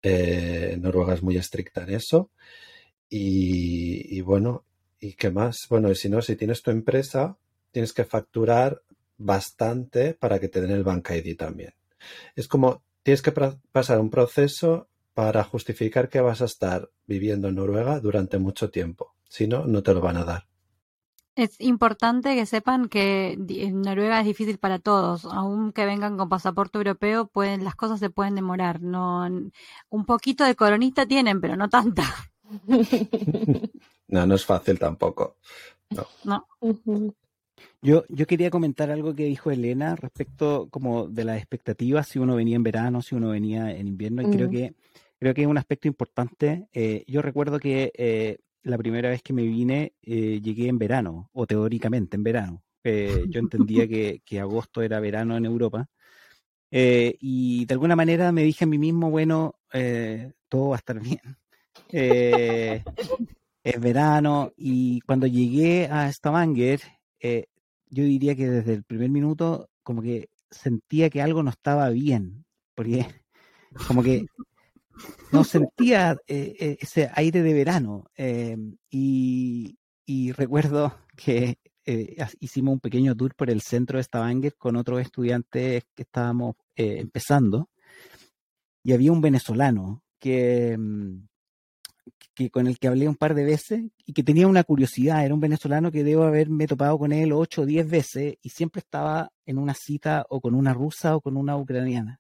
eh, Noruega es muy estricta en eso. Y, bueno, ¿y qué más? Bueno, y si no, si tienes tu empresa, tienes que facturar bastante para que te den el Bank ID también. Es como tienes que pasar un proceso para justificar que vas a estar viviendo en Noruega durante mucho tiempo. Si no, no te lo van a dar. Es importante que sepan que en Noruega es difícil para todos, aun que vengan con pasaporte europeo, pueden, las cosas se pueden demorar. No, un poquito de coronista tienen, pero no tanta. no, no es fácil tampoco. No. Yo, yo quería comentar algo que dijo Elena respecto como de las expectativas, si uno venía en verano, si uno venía en invierno, y creo mm. que creo que es un aspecto importante. Eh, yo recuerdo que eh, la primera vez que me vine eh, llegué en verano, o teóricamente en verano. Eh, yo entendía que, agosto era verano en Europa. Eh, y de alguna manera me dije a mí mismo, bueno, todo va a estar bien. es verano. Y cuando llegué a Stavanger, yo diría que desde el primer minuto como que sentía que algo no estaba bien. Porque como que no sentía eh, eh, ese aire de verano. Eh, y, recuerdo que hicimos un pequeño tour por el centro de Stavanger con otros estudiantes que estábamos empezando. Y había un venezolano que, mm, que con el que hablé un par de veces y que tenía una curiosidad. Era un venezolano que debo haberme topado con él ocho o diez veces y siempre estaba en una cita o con una rusa o con una ucraniana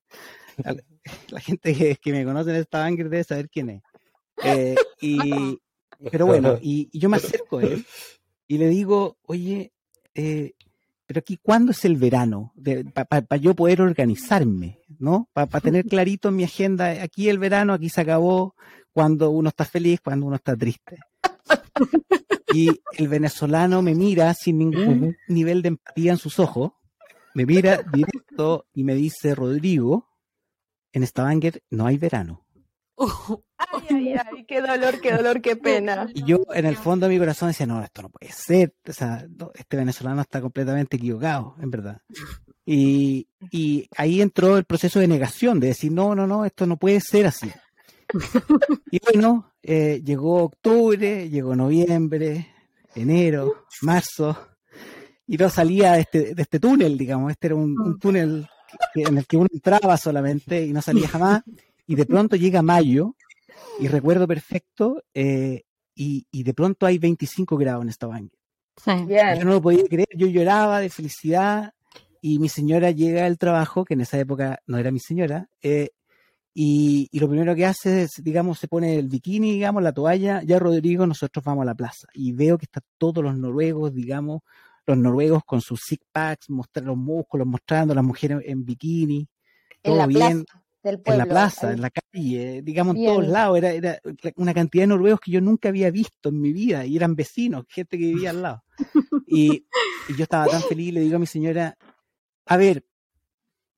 la gente que, me conoce en esta Stavanger debe saber quién es. Eh, y, pero bueno, y, yo me acerco a él y le digo, oye, eh, pero aquí, ¿cuándo es el verano? Para yo poder organizarme, ¿no? Para tener clarito en mi agenda, aquí el verano, aquí se acabó, cuando uno está feliz, cuando uno está triste. Y el venezolano me mira sin ningún nivel de empatía en sus ojos, me mira directo y me dice, Rodrigo, en Stavanger no hay verano. ay, ay, ay, qué dolor, qué dolor, qué pena. Y yo en el fondo de mi corazón decía, no, esto no puede ser. O sea, este venezolano está completamente equivocado, en verdad. Y, y ahí entró el proceso de negación, de decir, no, no, no, esto no puede ser así. Y bueno, eh, llegó octubre, llegó noviembre, enero, marzo, y no salía de este, de este túnel, digamos. Este era un, un túnel en el que uno entraba solamente y no salía jamás, y de pronto llega mayo, y recuerdo perfecto, eh, y, de pronto hay 25 grados en esta banca. Yo no lo podía creer, yo lloraba de felicidad, y mi señora llega al trabajo, que en esa época no era mi señora, eh, y, y, lo primero que hace es, digamos, se pone el bikini, digamos, la toalla, ya Rodrigo, nosotros vamos a la plaza, y veo que están todos los noruegos, digamos, los noruegos con sus six packs, mostrar los músculos, mostrando a las mujeres en bikini, todo en la bien. Plaza del pueblo, en la plaza, en la calle, digamos, en todos lados. Era, era una cantidad de noruegos que yo nunca había visto en mi vida y eran vecinos, gente que vivía al lado. Y, y yo estaba tan feliz y le digo a mi señora, a ver,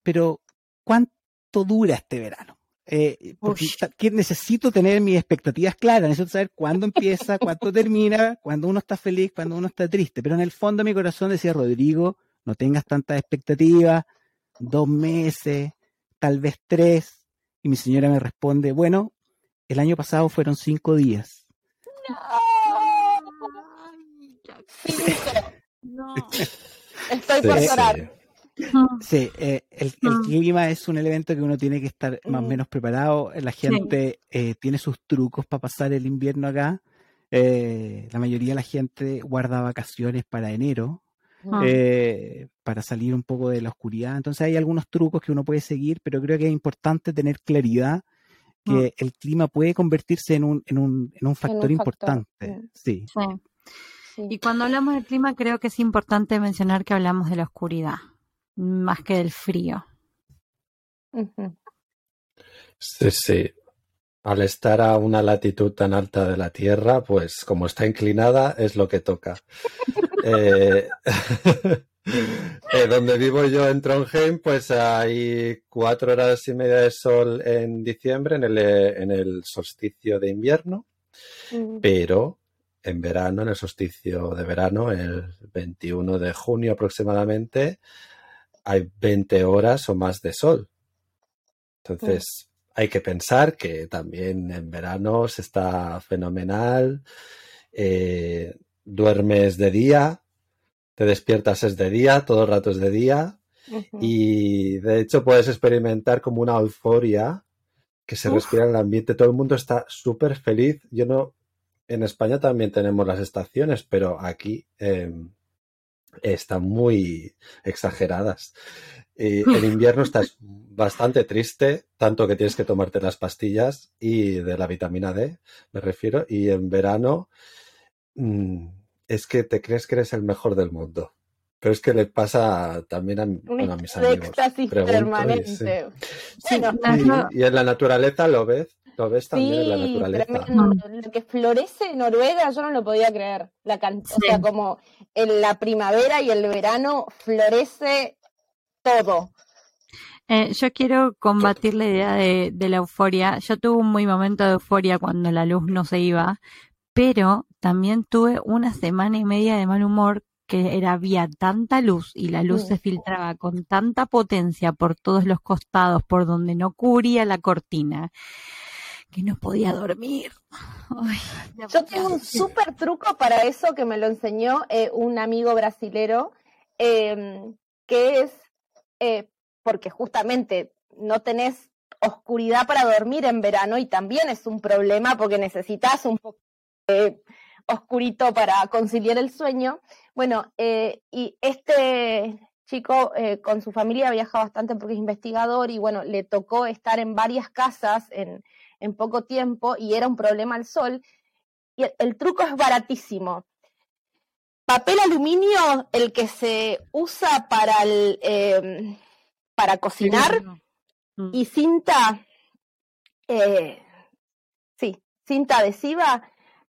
pero ¿cuánto dura este verano? Eh, porque necesito tener mis expectativas claras, necesito saber cuándo empieza, cuándo termina, cuándo uno está feliz, cuándo uno está triste. Pero en el fondo de mi corazón decía, Rodrigo, no tengas tantas expectativas, dos meses, tal vez tres. Y mi señora me responde, bueno, el año pasado fueron cinco días. No. Estoy por llorar. Sí, eh, el, clima es un elemento que uno tiene que estar más o menos preparado. La gente eh, tiene sus trucos para pasar el invierno acá. Eh, la mayoría de la gente guarda vacaciones para enero, para salir un poco de la oscuridad. Entonces hay algunos trucos que uno puede seguir, pero creo que es importante tener claridad que el clima puede convertirse en un, en un, en un factor importante. sí. Y cuando hablamos del clima, creo que es importante mencionar que hablamos de la oscuridad, más que del frío. Sí, sí. Al estar a una latitud tan alta de la Tierra, pues como está inclinada, es lo que toca. Eh, eh, donde vivo yo en Trondheim, pues hay cuatro horas y media de sol en diciembre, en el, en el solsticio de invierno, mm. pero en verano, en el solsticio de verano, el 21 de junio aproximadamente, hay 20 horas o más de sol. Entonces, hay que pensar que también en verano se está fenomenal, eh, duermes de día, te despiertas es de día, todo el rato es de día, y de hecho puedes experimentar como una euforia que se respira en el ambiente, todo el mundo está súper feliz. Yo no, en España también tenemos las estaciones, pero aquí em, están muy exageradas. Y en invierno estás bastante triste, tanto que tienes que tomarte las pastillas y de la vitamina D, me refiero, y en verano mm, es que te crees que eres el mejor del mundo. Pero es que le pasa también a, mis amigos. permanente. y en la naturaleza lo ves lo ves también en la naturaleza. Lo que florece en Noruega yo no lo podía creer. La O sea, como en la primavera y el verano florece todo. Eh, yo quiero combatir la idea de, de, la euforia. Yo tuve un muy momento de euforia cuando la luz no se iba, pero también tuve una semana y media de mal humor que era, había tanta luz y la luz se filtraba con tanta potencia por todos los costados, por donde no cubría la cortina que no podía dormir. Yo tengo un súper truco para eso que me lo enseñó eh, un amigo brasilero, em, que es eh, porque justamente no tenés oscuridad para dormir en verano y también es un problema porque necesitas un poco de oscurito para conciliar el sueño. Bueno, eh, y este chico con su familia viaja bastante porque es investigador y bueno, le tocó estar en varias casas en, en poco tiempo y era un problema al sol. Y el, truco es baratísimo. Papel aluminio, el que se usa para, el, em, para cocinar, mm. y cinta, eh, sí, cinta adhesiva,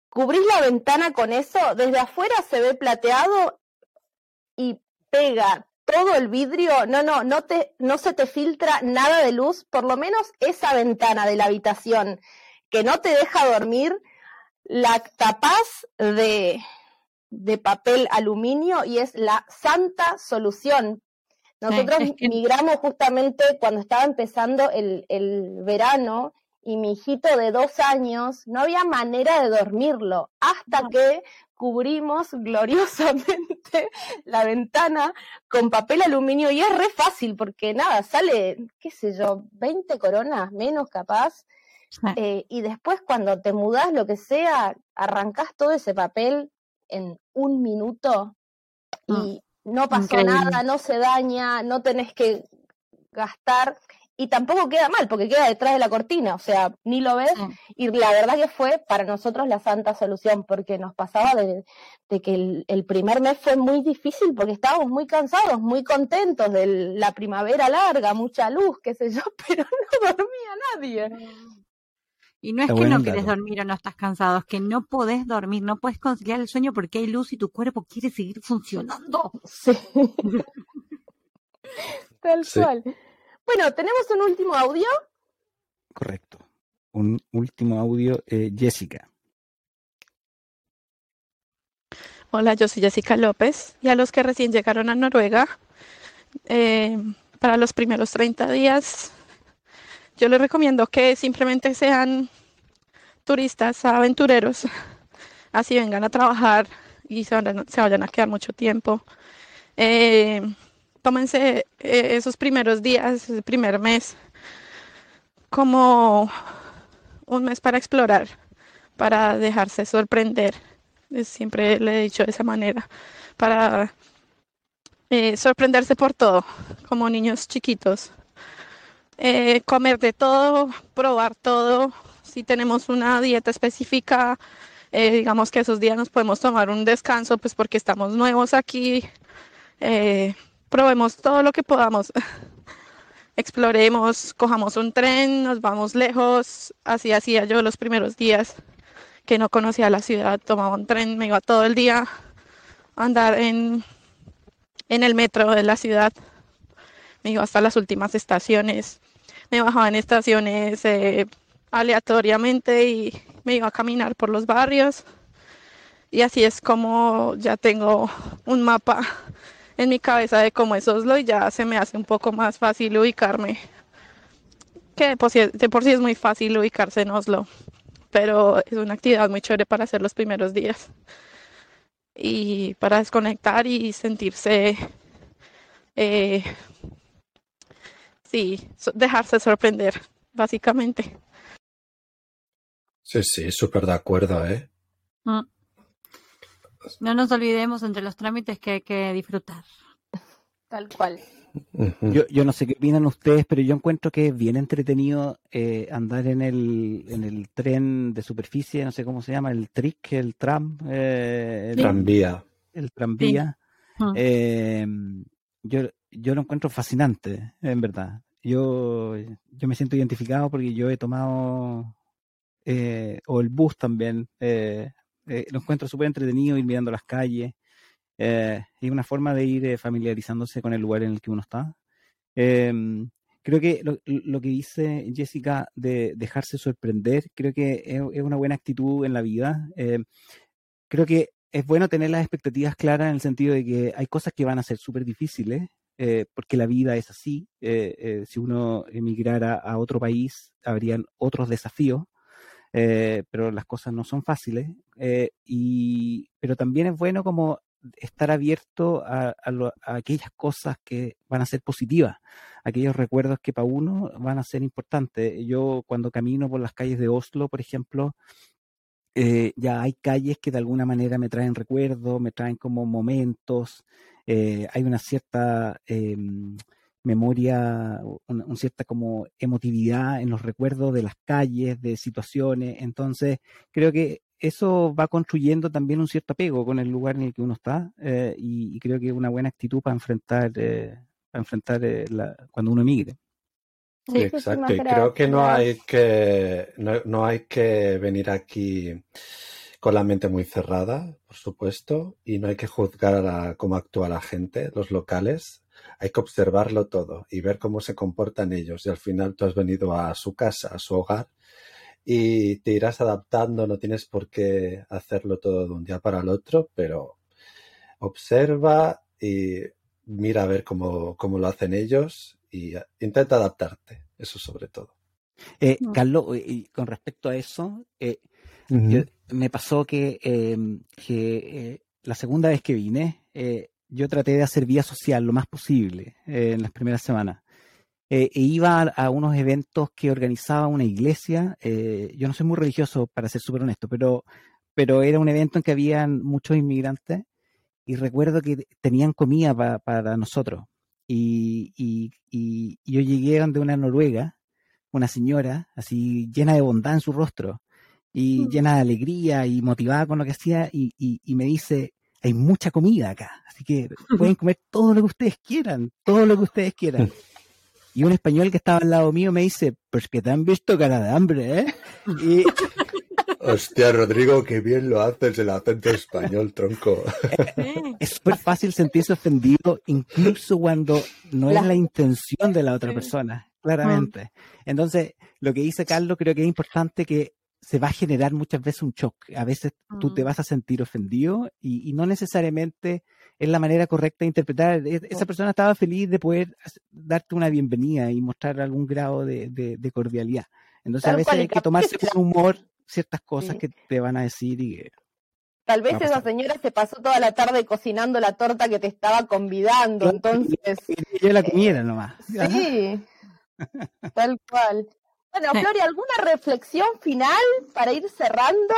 cubrís la ventana con eso, desde afuera se ve plateado y pega todo el vidrio, no, no, no te, no se te filtra nada de luz, por lo menos esa ventana de la habitación que no te deja dormir, la tapas de, de papel aluminio y es la santa solución. Nosotros migramos justamente cuando estaba empezando el, el verano y mi hijito de dos años no había manera de dormirlo hasta que cubrimos gloriosamente la ventana con papel aluminio y es re fácil porque nada, sale, qué sé yo, 20 coronas menos capaz. Eh, y después cuando te mudas, lo que sea, arrancas todo ese papel en un minuto y mm. no pasa nada, no se daña, no tenés que gastar y tampoco queda mal porque queda detrás de la cortina, o sea, ni lo ves. Y la verdad que fue para nosotros la santa solución porque nos pasaba de, que el, primer mes fue muy difícil porque estábamos muy cansados, muy contentos de la primavera larga, mucha luz, qué sé yo, pero no dormía nadie. Y no es que no quieres dormir o no estás cansado, es que no podés dormir, no puedes conciliar el sueño porque hay luz y tu cuerpo quiere seguir funcionando. Sí. Tal cual. Bueno, tenemos un último audio. Correcto. Un último audio, eh, Jessica. Hola, yo soy Jessica López y a los que recién llegaron a Noruega, eh, para los primeros 30 días, yo les recomiendo que simplemente sean turistas, aventureros, así vengan a trabajar y se vayan, a quedar mucho tiempo. Eh, tómense eh, esos primeros días, ese primer mes, como un mes para explorar, para dejarse sorprender. Siempre le he dicho de esa manera, para eh, sorprenderse por todo, como niños chiquitos. Eh, comer de todo, probar todo. Si tenemos una dieta específica, digamos que esos días nos podemos tomar un descanso, pues porque estamos nuevos aquí. Probemos todo lo que podamos. Exploremos, cojamos un tren, nos vamos lejos. Así hacía yo los primeros días que no conocía la ciudad. Tomaba un tren, me iba todo el día a andar en en el metro de la ciudad. Me iba hasta las últimas estaciones. Me bajaba en estaciones eh, aleatoriamente y me iba a caminar por los barrios. Y así es como ya tengo un mapa en mi cabeza de cómo es Oslo y ya se me hace un poco más fácil ubicarme. Que de por sí, de por sí es muy fácil ubicarse en Oslo, pero es una actividad muy chévere para hacer los primeros días y para desconectar y sentirse, eh, sí, dejarse sorprender, básicamente. Sí, sí, súper de acuerdo, ¿eh? Mm. No nos olvidemos entre los trámites que hay que disfrutar. Tal cual. Yo, yo no sé qué opinan ustedes, pero yo encuentro que es bien entretenido eh, andar en el, en el tren de superficie, no sé cómo se llama, el trick, el tram. Eh, el tranvía. El tranvía. Ah. Eh, yo, yo lo encuentro fascinante, en verdad. Yo, yo me siento identificado porque yo he tomado, o el bus también, lo encuentro súper entretenido ir mirando las calles. Eh, y una forma de ir eh, familiarizándose con el lugar en el que uno está. Em, creo que lo, que dice Jessica de dejarse sorprender, creo que es, una buena actitud en la vida. Em, creo que es bueno tener las expectativas claras en el sentido de que hay cosas que van a ser súper difíciles, eh, porque la vida es así. si uno emigrara a otro país, habrían otros desafíos. Pero las cosas no son fáciles. y, pero también es bueno como estar abierto a, aquellas cosas que van a ser positivas, aquellos recuerdos que para uno van a ser importantes. Yo cuando camino por las calles de Oslo, por ejemplo, eh, ya hay calles que de alguna manera me traen recuerdos, me traen como momentos, eh, hay una cierta em, memoria, una, cierta como emotividad en los recuerdos de las calles, de situaciones. Entonces, creo que eso va construyendo también un cierto apego con el lugar en el que uno está eh, y, creo que es una buena actitud para enfrentar, eh, para enfrentar eh, la, cuando uno emigre. Sí, exacto. Y creo que no hay que no, hay que venir aquí con la mente muy cerrada, por supuesto, y no hay que juzgar a cómo actúa la gente, los locales. Hay que observarlo todo y ver cómo se comportan ellos. Y al final tú has venido a su casa, a su hogar, y te irás adaptando, no tienes por qué hacerlo todo de un día para el otro, pero observa y mira a ver cómo, cómo lo hacen ellos y intenta adaptarte, eso sobre todo. Eh, Carlos, y con respecto a eso, eh, me pasó que, em, que eh, la segunda vez que vine, yo traté de hacer vía social lo más posible en las primeras semanas. Eh, e iba a, unos eventos que organizaba una iglesia. Eh, yo no soy muy religioso, para ser súper honesto, pero, pero era un evento en que habían muchos inmigrantes y recuerdo que tenían comida para nosotros. Y, y, yo llegué de una noruega, una señora, así llena de bondad en su rostro y mm. llena de alegría y motivada con lo que hacía y, y me dice, hay mucha comida acá, así que pueden comer todo lo que ustedes quieran, todo lo que ustedes quieran. Y un español que estaba al lado mío me dice, pues que te han visto cara de hambre, ¿eh? Y... Hostia, Rodrigo, qué bien lo haces el acento español, tronco. Es súper fácil sentirse ofendido, incluso cuando no es la intención de la otra persona, claramente. Entonces, lo que dice Carlos, creo que es importante que se va a generar muchas veces un shock. A veces tú te mm. vas a sentir ofendido y, y no necesariamente es la manera correcta de interpretar. E, esa persona estaba feliz de poder darte una bienvenida y mostrar algún grado de, de, cordialidad. Entonces a veces hay que tomarse con humor ciertas cosas que te van a decir y Tal vez esa señora se pasó toda la tarde cocinando la torta que te estaba convidando, entonces... Yo la comiera nomás. Sí, tal cual. Bueno, Flori, ¿alguna reflexión final para ir cerrando?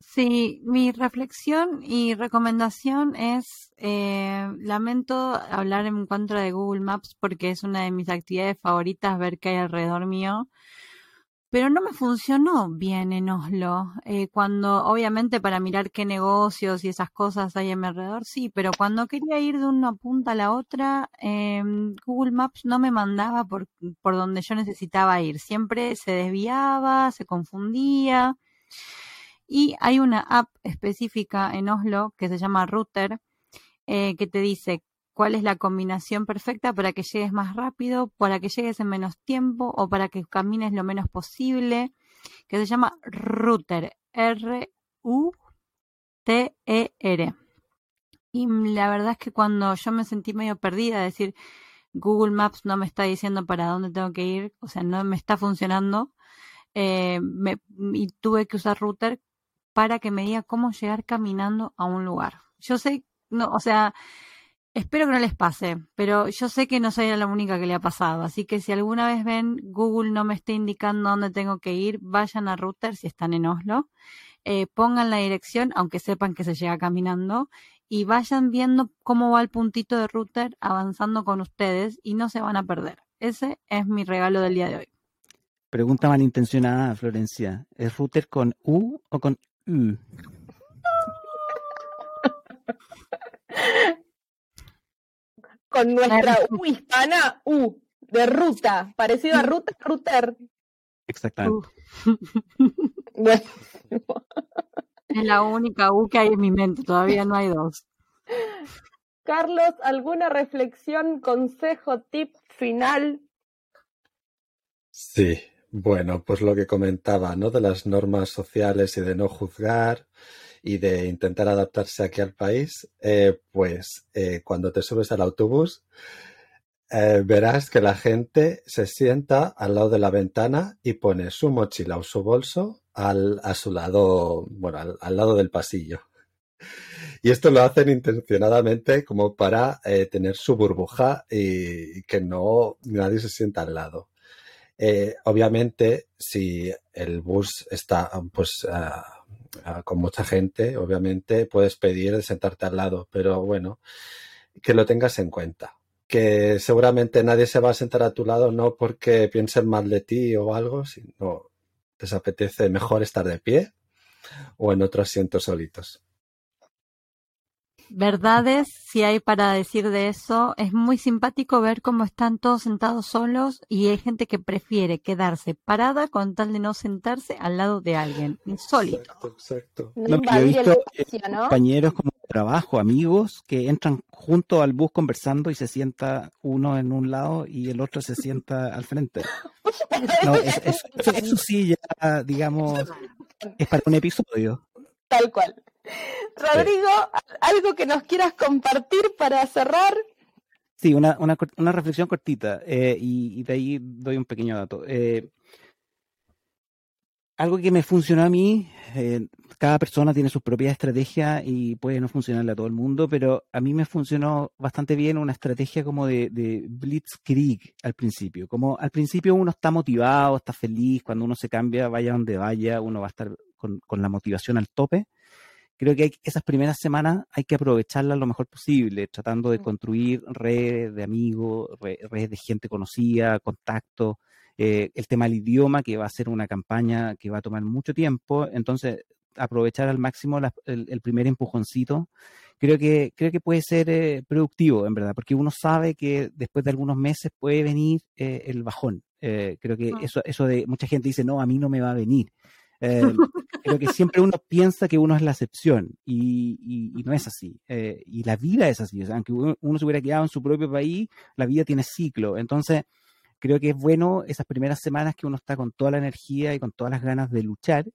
Sí, mi reflexión y recomendación es, eh, lamento hablar en contra de Google Maps porque es una de mis actividades favoritas ver qué hay alrededor mío pero no me funcionó bien en Oslo. Eh, cuando, obviamente, para mirar qué negocios y esas cosas hay a mi alrededor, sí, pero cuando quería ir de una punta a la otra, eh, Google Maps no me mandaba por, por donde yo necesitaba ir. Siempre se desviaba, se confundía. Y hay una app específica en Oslo que se llama Router, eh, que te dice cuál es la combinación perfecta para que llegues más rápido, para que llegues en menos tiempo o para que camines lo menos posible, que se llama Router, R-U-T-E-R. Y la verdad es que cuando yo me sentí medio perdida, decir, Google Maps no me está diciendo para dónde tengo que ir, o sea, no me está funcionando, eh, y tuve que usar Router para que me diga cómo llegar caminando a un lugar. Yo sé, no, o sea, Espero que no les pase, pero yo sé que no soy la única que le ha pasado, así que si alguna vez ven Google no me está indicando dónde tengo que ir, vayan a Router si están en Oslo, eh, pongan la dirección, aunque sepan que se llega caminando, y vayan viendo cómo va el puntito de Router avanzando con ustedes y no se van a perder. Ese es mi regalo del día de hoy. Pregunta malintencionada, Florencia. ¿Es Router con U o con U? con nuestra U hispana, U, de ruta, parecido a ruta, router. Exactamente. Es la única U que hay en mi mente, todavía no hay dos. Carlos, ¿alguna reflexión, consejo, tip final? Sí, bueno, pues lo que comentaba, ¿no? De las normas sociales y de no juzgar y de intentar adaptarse aquí al país, eh, pues eh, cuando te subes al autobús, eh, verás que la gente se sienta al lado de la ventana y pone su mochila o su bolso al, a su lado, bueno, al, lado del pasillo. Y esto lo hacen intencionadamente como para tener su burbuja y, que no nadie se sienta al lado. obviamente, si el bus está pues con mucha gente, obviamente puedes pedir sentarte al lado, pero bueno, que lo tengas en cuenta. Que seguramente nadie se va a sentar a tu lado no porque piensen mal de ti o algo, sino les apetece mejor estar de pie o en otro asiento solitos verdades si hay para decir de eso. Es muy simpático ver cómo están todos sentados solos y hay gente que prefiere quedarse parada con tal de no sentarse al lado de alguien. Insólito. Exacto, exacto. he visto compañeros como trabajo, amigos, que entran junto al bus conversando y se sienta uno en un lado y el otro se sienta al frente. eso sí ya, digamos, es para un episodio. Tal cual. Rodrigo, ¿algo que nos quieras compartir para cerrar? Sí, una, reflexión cortita eh, y, de ahí doy un pequeño dato. Eh, algo que me funcionó a mí, eh, cada persona tiene su propia estrategia y puede no funcionarle a todo el mundo, pero a mí me funcionó bastante bien una estrategia como de, de blitzkrieg al principio. Como al principio uno está motivado, está feliz, cuando uno se cambia, vaya donde vaya, uno va a estar con, con la motivación al tope creo que esas primeras semanas hay que aprovecharlas lo mejor posible, tratando de construir redes de amigos, redes de gente conocida, contactos, eh, el tema del idioma, que va a ser una campaña que va a tomar mucho tiempo, entonces aprovechar al máximo el, primer empujoncito, creo que, creo que puede ser eh, productivo, en verdad, porque uno sabe que después de algunos meses puede venir eh, el bajón. creo que eso, eso de mucha gente dice, no, a mí no me va a venir. Eh, creo que siempre uno piensa que uno es la excepción y, no es así. Eh, y la vida es así. aunque uno, se hubiera quedado en su propio país, la vida tiene ciclo. Entonces, creo que es bueno esas primeras semanas que uno está con toda la energía y con todas las ganas de luchar,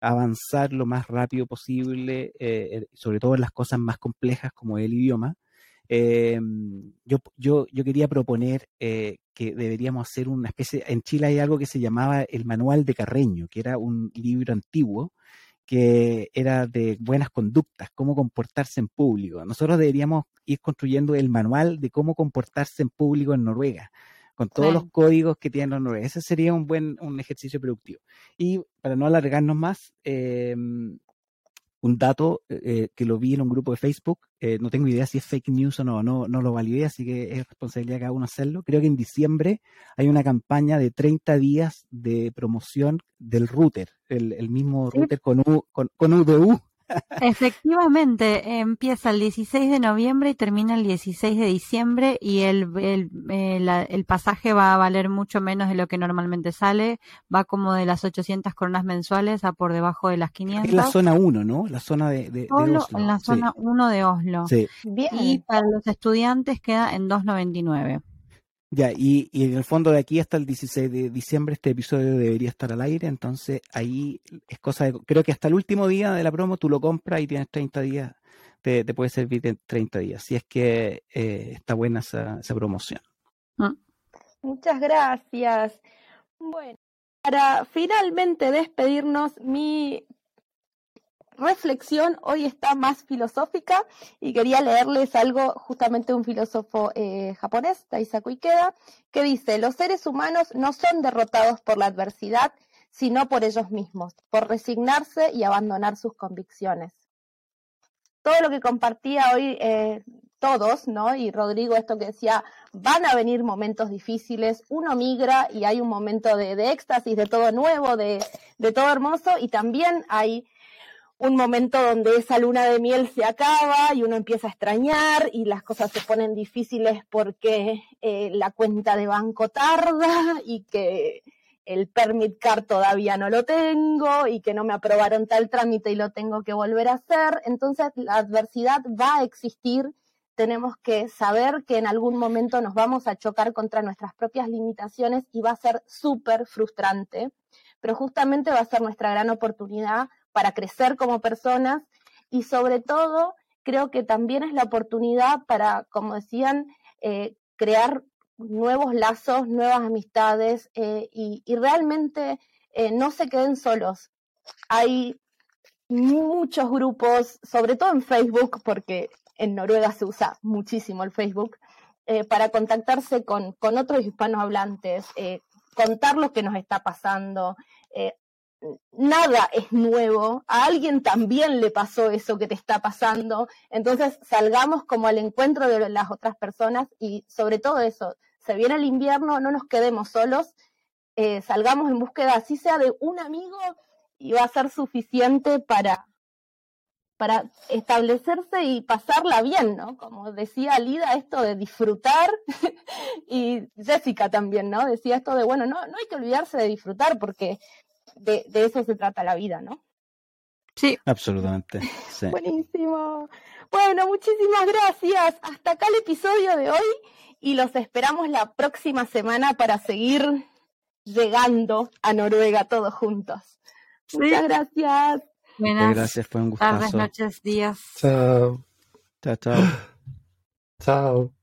avanzar lo más rápido posible, eh, sobre todo en las cosas más complejas como el idioma. Yo, yo, yo quería proponer que deberíamos hacer una especie, en Chile hay algo que se llamaba el Manual de Carreño, que era un libro antiguo que era de buenas conductas, cómo comportarse en público. Nosotros deberíamos ir construyendo el manual de cómo comportarse en público en Noruega, con todos los códigos que tienen los noruegos. Ese sería un buen un ejercicio productivo. Y para no alargarnos más, eh, un dato eh, eh, que lo vi en un grupo de Facebook, eh, no tengo idea si es fake news o no, no, no lo validé, así que es responsabilidad de cada uno hacerlo. Creo que en diciembre hay una campaña de 30 días de promoción del router, el, mismo router con, U, con, con UDU, Efectivamente, empieza el 16 de noviembre y termina el 16 de diciembre y el, el, eh, el, pasaje va a valer mucho menos de lo que normalmente sale, va como de las 800 coronas mensuales a por debajo de las 500. Es la zona 1, ¿no? La zona de, Oslo. En la zona 1 de Oslo. Sí. Y para los estudiantes queda en 299. Ya, y, y, en el fondo de aquí hasta el 16 de diciembre este episodio debería estar al aire, entonces ahí es cosa de, creo que hasta el último día de la promo tú lo compras y tienes 30 días, te, puede servir en 30 días, si es que eh, está buena esa, esa promoción. Mm. Muchas gracias. Bueno, para finalmente despedirnos, mi reflexión hoy está más filosófica y quería leerles algo justamente de un filósofo eh, japonés, Daisaku Ikeda, que dice, los seres humanos no son derrotados por la adversidad, sino por ellos mismos, por resignarse y abandonar sus convicciones. Todo lo que compartía hoy eh, todos, ¿no? Y Rodrigo, esto que decía, van a venir momentos difíciles, uno migra y hay un momento de, éxtasis, de todo nuevo, de, de todo hermoso, y también hay un momento donde esa luna de miel se acaba y uno empieza a extrañar y las cosas se ponen difíciles porque eh, la cuenta de banco tarda y que el permit card todavía no lo tengo y que no me aprobaron tal trámite y lo tengo que volver a hacer. Entonces la adversidad va a existir. Tenemos que saber que en algún momento nos vamos a chocar contra nuestras propias limitaciones y va a ser súper frustrante, pero justamente va a ser nuestra gran oportunidad para crecer como personas y sobre todo creo que también es la oportunidad para, como decían, eh, crear nuevos lazos, nuevas amistades eh, y, realmente eh, no se queden solos. Hay muchos grupos, sobre todo en Facebook, porque en Noruega se usa muchísimo el Facebook, para contactarse con, con otros hispanohablantes, contar lo que nos está pasando, nada es nuevo, a alguien también le pasó eso que te está pasando, entonces salgamos como al encuentro de las otras personas y sobre todo eso, se viene el invierno, no nos quedemos solos, eh, salgamos en búsqueda, así sea de un amigo, y va a ser suficiente para, para establecerse y pasarla bien, ¿no? Como decía Lida, esto de disfrutar, y Jessica también, ¿no? Decía esto de, bueno, no, no hay que olvidarse de disfrutar, porque de, eso se trata la vida, ¿no? Sí. Absolutamente. Buenísimo. Bueno, muchísimas gracias. Hasta acá el episodio de hoy y los esperamos la próxima semana para seguir llegando a Noruega todos juntos. Muchas gracias. Buenas gracias, fue un gustazo. Tardes, noches, días. Chao. Chao, chao. chao.